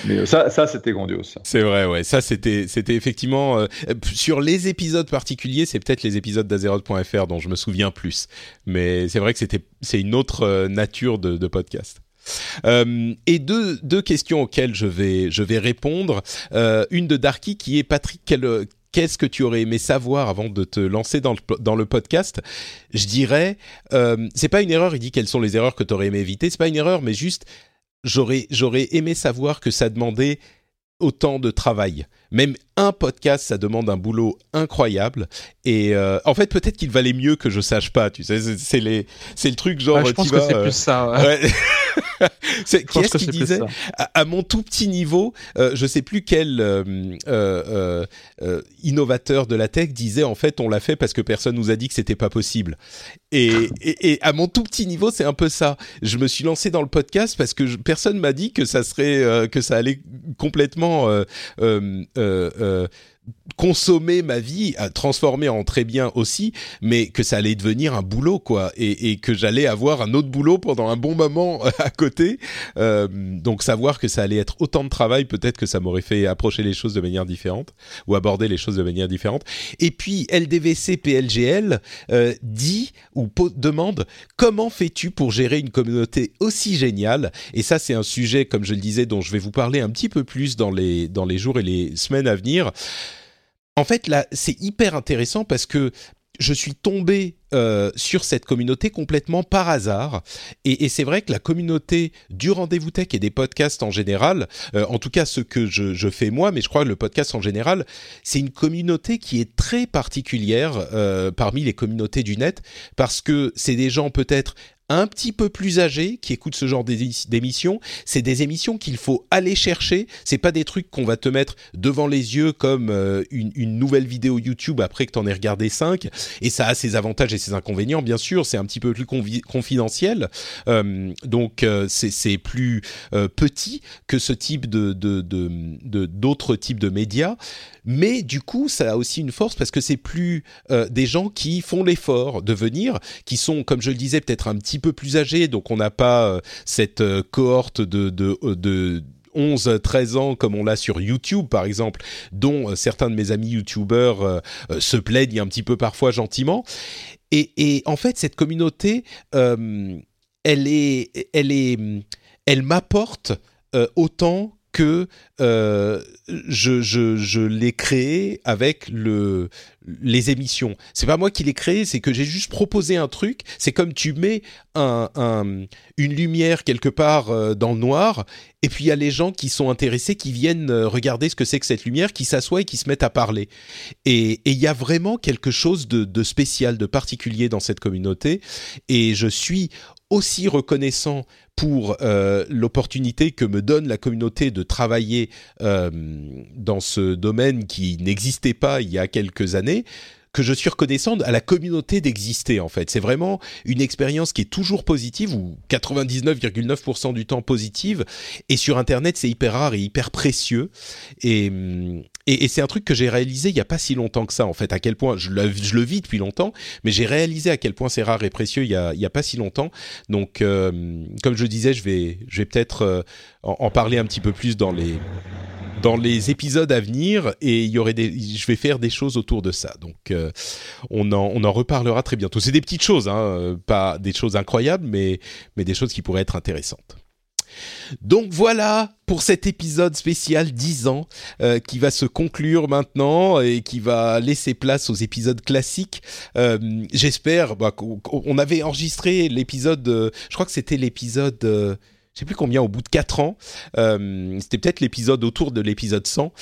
[SPEAKER 2] Mais ça, ça c'était grandiose.
[SPEAKER 1] C'est vrai, ouais. Ça, c'était, c'était effectivement euh, sur les épisodes particuliers, c'est peut-être les épisodes d'Azeroth.fr dont je me souviens plus. Mais c'est vrai que c'était, c'est une autre euh, nature de, de podcast. Euh, et deux, deux questions auxquelles je vais, je vais répondre. Euh, une de Darky qui est Patrick, qu'est-ce que tu aurais aimé savoir avant de te lancer dans le, dans le podcast? Je dirais, euh, c'est pas une erreur, il dit quelles sont les erreurs que tu aurais aimé éviter, c'est pas une erreur, mais juste j'aurais j'aurais aimé savoir que ça demandait autant de travail. Même un podcast, ça demande un boulot incroyable. Et euh, en fait, peut-être qu'il valait mieux que je sache pas. Tu sais, c'est les, c'est le truc genre.
[SPEAKER 3] je pense que c'est plus ça. Ouais.
[SPEAKER 1] c'est qui est-ce qui disait à, mon tout petit niveau, euh, je sais plus quel euh, euh, euh, innovateur de la tech disait en fait on l'a fait parce que personne nous a dit que c'était pas possible. Et, et, et, à mon tout petit niveau, c'est un peu ça. Je me suis lancé dans le podcast parce que je, personne m'a dit que ça serait que ça allait complètement Uh. uh consommer ma vie, à transformer en très bien aussi, mais que ça allait devenir un boulot quoi, et, que j'allais avoir un autre boulot pendant un bon moment à côté. Euh, donc savoir que ça allait être autant de travail, peut-être que ça m'aurait fait approcher les choses de manière différente ou aborder les choses de manière différente. Et puis LDVC PLGL euh, dit ou demande comment fais-tu pour gérer une communauté aussi géniale? Et ça c'est un sujet, comme je le disais, dont je vais vous parler un petit peu plus dans les dans les jours et les semaines à venir en fait, là, c'est hyper intéressant parce que je suis tombé euh, sur cette communauté complètement par hasard. Et, c'est vrai que la communauté du rendez-vous tech et des podcasts en général, euh, en tout cas ce que je, fais moi, mais je crois que le podcast en général, c'est une communauté qui est très particulière euh, parmi les communautés du net parce que c'est des gens peut-être un petit peu plus âgés qui écoutent ce genre d'émissions. C'est des émissions qu'il faut aller chercher. C'est pas des trucs qu'on va te mettre devant les yeux comme euh, une, nouvelle vidéo YouTube après que tu en aies regardé 5. Et ça a ses avantages et ses inconvénients, bien sûr. C'est un petit peu plus confidentiel. Euh, donc euh, c'est plus petit que ce type de d'autres types de médias. Mais du coup, ça a aussi une force parce que c'est plus des gens qui font l'effort de venir, qui sont, comme je le disais, peut-être un petit peu plus âgés, donc on n'a pas euh, cette euh, cohorte de, de, euh, de 11, 13 ans comme on l'a sur YouTube par exemple, dont certains de mes amis YouTubeurs se plaignent un petit peu parfois gentiment. Et, et en fait, cette communauté, elle est, elle est, elle m'apporte autant que euh, je, je, je l'ai créé avec le, les émissions. C'est pas moi qui l'ai créé, c'est que j'ai juste proposé un truc. C'est comme tu mets un, un, une lumière quelque part euh, dans le noir, et puis il y a les gens qui sont intéressés, qui viennent euh, regarder ce que c'est que cette lumière, qui s'assoient et qui se mettent à parler. Et il y a vraiment quelque chose de, de spécial, de particulier dans cette communauté. Et je suis aussi reconnaissant pour euh, l'opportunité que me donne la communauté de travailler euh, dans ce domaine qui n'existait pas il y a quelques années que je suis reconnaissant à la communauté d'exister en fait. C'est vraiment une expérience qui est toujours positive ou 99,9% du temps positive et sur internet c'est hyper rare et hyper précieux et, et, c'est un truc que j'ai réalisé il n'y a pas si longtemps que ça, en fait, à quel point, je le, vis depuis longtemps, mais j'ai réalisé à quel point c'est rare et précieux il n'y a, pas si longtemps. Donc, euh, comme je disais, je vais, je vais peut-être euh, en, parler un petit peu plus dans les, dans les épisodes à venir et il y aurait des, je vais faire des choses autour de ça. Donc, euh, on, en, on en reparlera très bientôt. C'est des petites choses, hein, pas des choses incroyables, mais, mais des choses qui pourraient être intéressantes. Donc voilà pour cet épisode spécial 10 ans euh, qui va se conclure maintenant et qui va laisser place aux épisodes classiques. Euh, j'espère bah, qu'on avait enregistré l'épisode, euh, je crois que c'était l'épisode je sais plus combien, au bout de 4 ans. C'était peut-être l'épisode autour de l'épisode 100.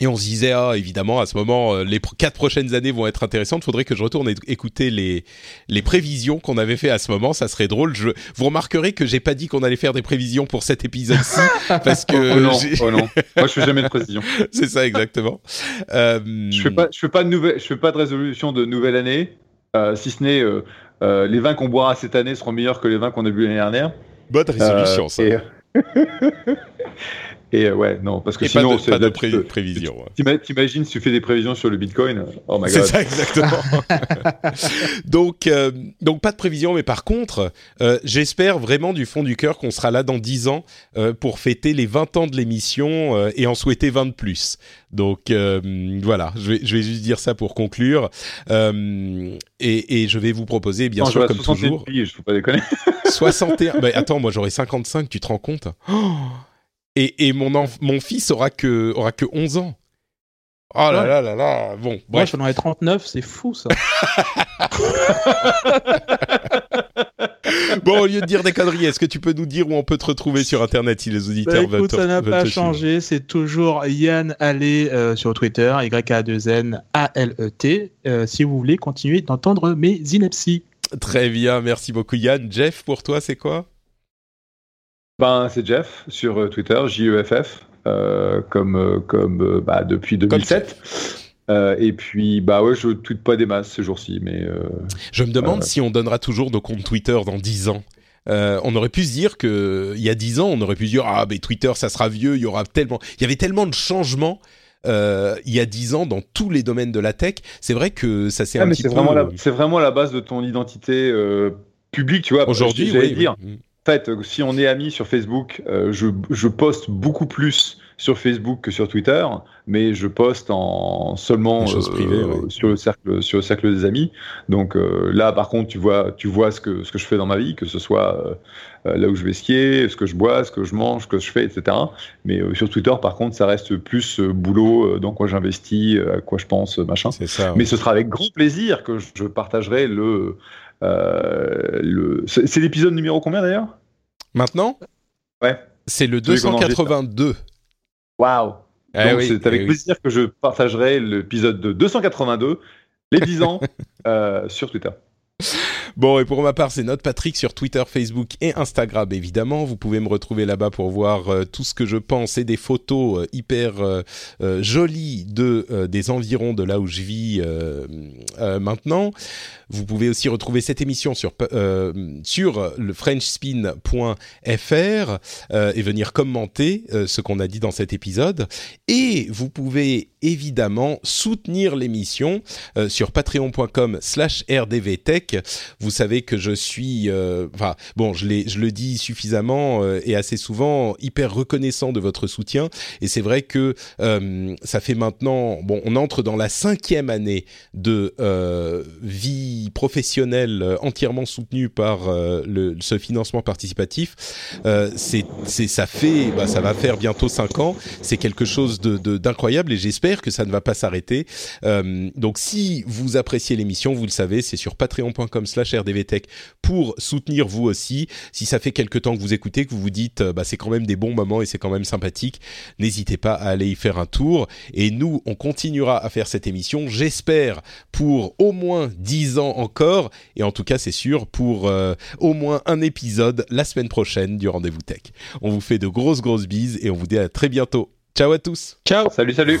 [SPEAKER 1] Et on se disait, ah, évidemment, à ce moment, euh, les quatre prochaines années vont être intéressantes. Faudrait que je retourne écouter les, les prévisions qu'on avait fait à ce moment. Ça serait drôle. Je, vous remarquerez que j'ai pas dit qu'on allait faire des prévisions pour cet épisode-ci. parce que.
[SPEAKER 2] Oh non, oh non. Moi, je fais jamais de prévisions.
[SPEAKER 1] C'est ça, exactement. Euh...
[SPEAKER 2] Je fais pas, je fais pas de nouvelle, je fais pas de résolution de nouvelle année. Euh, si ce n'est, euh, euh, les vins qu'on boira cette année seront meilleurs que les vins qu'on a bu l'année dernière.
[SPEAKER 1] Bonne résolution, ça.
[SPEAKER 2] Et euh, ouais, non, parce que
[SPEAKER 1] sinon, c'est pas de prévision.
[SPEAKER 2] T'imagines si tu fais des prévisions sur le Bitcoin Oh my god.
[SPEAKER 1] C'est ça exactement. donc, euh, donc pas de prévision, mais par contre, euh, j'espère vraiment du fond du cœur qu'on sera là dans 10 ans pour fêter les 20 ans de l'émission et en souhaiter 20 de plus. Donc voilà, je vais, je vais juste dire ça pour conclure. Et, et, je vais vous proposer, bien sûr, comme toujours.
[SPEAKER 2] je faut pas déconner.
[SPEAKER 1] 61. bah, attends, moi j'aurai 55, tu te rends compte? Oh et, et mon, mon fils aura que, aura que 11 ans. Oh là là là là. Bon,
[SPEAKER 3] bref. Moi, j'en ai 39, c'est fou ça.
[SPEAKER 1] bon, au lieu de dire des conneries, est-ce que tu peux nous dire où on peut te retrouver sur Internet si les auditeurs
[SPEAKER 3] bah, écoute, ça n'a pas changé. C'est toujours Yann Allé euh, sur Twitter, Y-A-2-N-A-L-E-T. Euh, si vous voulez continuer d'entendre mes inepties.
[SPEAKER 1] Très bien, merci beaucoup Yann. Jeff, pour toi, c'est quoi?
[SPEAKER 2] Ben, c'est Jeff sur euh, Twitter, J-E-F-F, euh, comme, euh, comme bah, depuis 2007. et puis, bah ouais, je tweete pas des masses ces jours-ci, mais.
[SPEAKER 1] je me demande si on donnera toujours nos comptes Twitter dans 10 ans. on aurait pu se dire que il y a 10 ans, on aurait pu se dire ah mais Twitter ça sera vieux, il y aura tellement, il y avait tellement de changements. il y a 10 ans dans tous les domaines de la tech, c'est vrai que ça s'est ah, un petit peu.
[SPEAKER 2] C'est vraiment la base de ton identité publique, tu vois.
[SPEAKER 1] Aujourd'hui, oui,
[SPEAKER 2] dire. Mm. En fait, si on est amis sur Facebook, euh, je, poste beaucoup plus sur Facebook que sur Twitter, mais je poste en seulement
[SPEAKER 1] ouais.
[SPEAKER 2] sur le cercle sur le cercle des amis. Donc euh, là, par contre, tu vois, tu vois ce que ce que je fais dans ma vie, que ce soit euh, euh, là où je vais skier, ce que je bois, ce que je mange, ce que je fais, etc. Mais euh, sur Twitter, par contre, ça reste plus euh, boulot, euh, dans quoi j'investis, euh, à quoi je pense, euh, machin.
[SPEAKER 1] C'est ça.
[SPEAKER 2] Mais ce sera avec grand plaisir que je partagerai le. Euh, le... C'est l'épisode numéro combien d'ailleurs?
[SPEAKER 1] Maintenant,
[SPEAKER 2] Ouais.
[SPEAKER 1] c'est le
[SPEAKER 2] Celui qu'on enregistre.
[SPEAKER 1] 282.
[SPEAKER 2] Waouh
[SPEAKER 1] Eh
[SPEAKER 2] Donc
[SPEAKER 1] oui,
[SPEAKER 2] c'est avec
[SPEAKER 1] eh oui.
[SPEAKER 2] plaisir que je partagerai l'épisode de 282, les 10 ans, euh, sur Twitter.
[SPEAKER 1] Bon, et pour ma part, c'est Note Patrick sur Twitter, Facebook et Instagram, évidemment. Vous pouvez me retrouver là-bas pour voir euh, tout ce que je pense et des photos euh, hyper euh, jolies de des environs de là où je vis maintenant. Vous pouvez aussi retrouver cette émission sur sur le frenchspin.fr et venir commenter ce qu'on a dit dans cet épisode. Et vous pouvez évidemment soutenir l'émission sur patreon.com slash rdvtech. Savez que je suis, euh, enfin bon, je, je le dis suffisamment euh, et assez souvent, hyper reconnaissant de votre soutien. Et c'est vrai que euh, ça fait maintenant, bon, on entre dans la cinquième année de euh, vie professionnelle euh, entièrement soutenue par euh, le, ce financement participatif. Euh, c'est, ça fait, bah, ça va faire bientôt cinq ans. C'est quelque chose de, d'incroyable et j'espère que ça ne va pas s'arrêter. Euh, donc, si vous appréciez l'émission, vous le savez, c'est sur patreon.com/slash rdvtech pour soutenir vous aussi. Si ça fait quelque temps que vous écoutez, que vous vous dites, euh, bah, c'est quand même des bons moments et c'est quand même sympathique, n'hésitez pas à aller y faire un tour. Et nous, on continuera à faire cette émission, j'espère, pour au moins 10 ans encore. Et en tout cas, c'est sûr, pour euh, au moins un épisode la semaine prochaine du Rendez-vous Tech. On vous fait de grosses, grosses bises et on vous dit à très bientôt. Ciao à tous
[SPEAKER 3] Ciao.
[SPEAKER 2] Salut, salut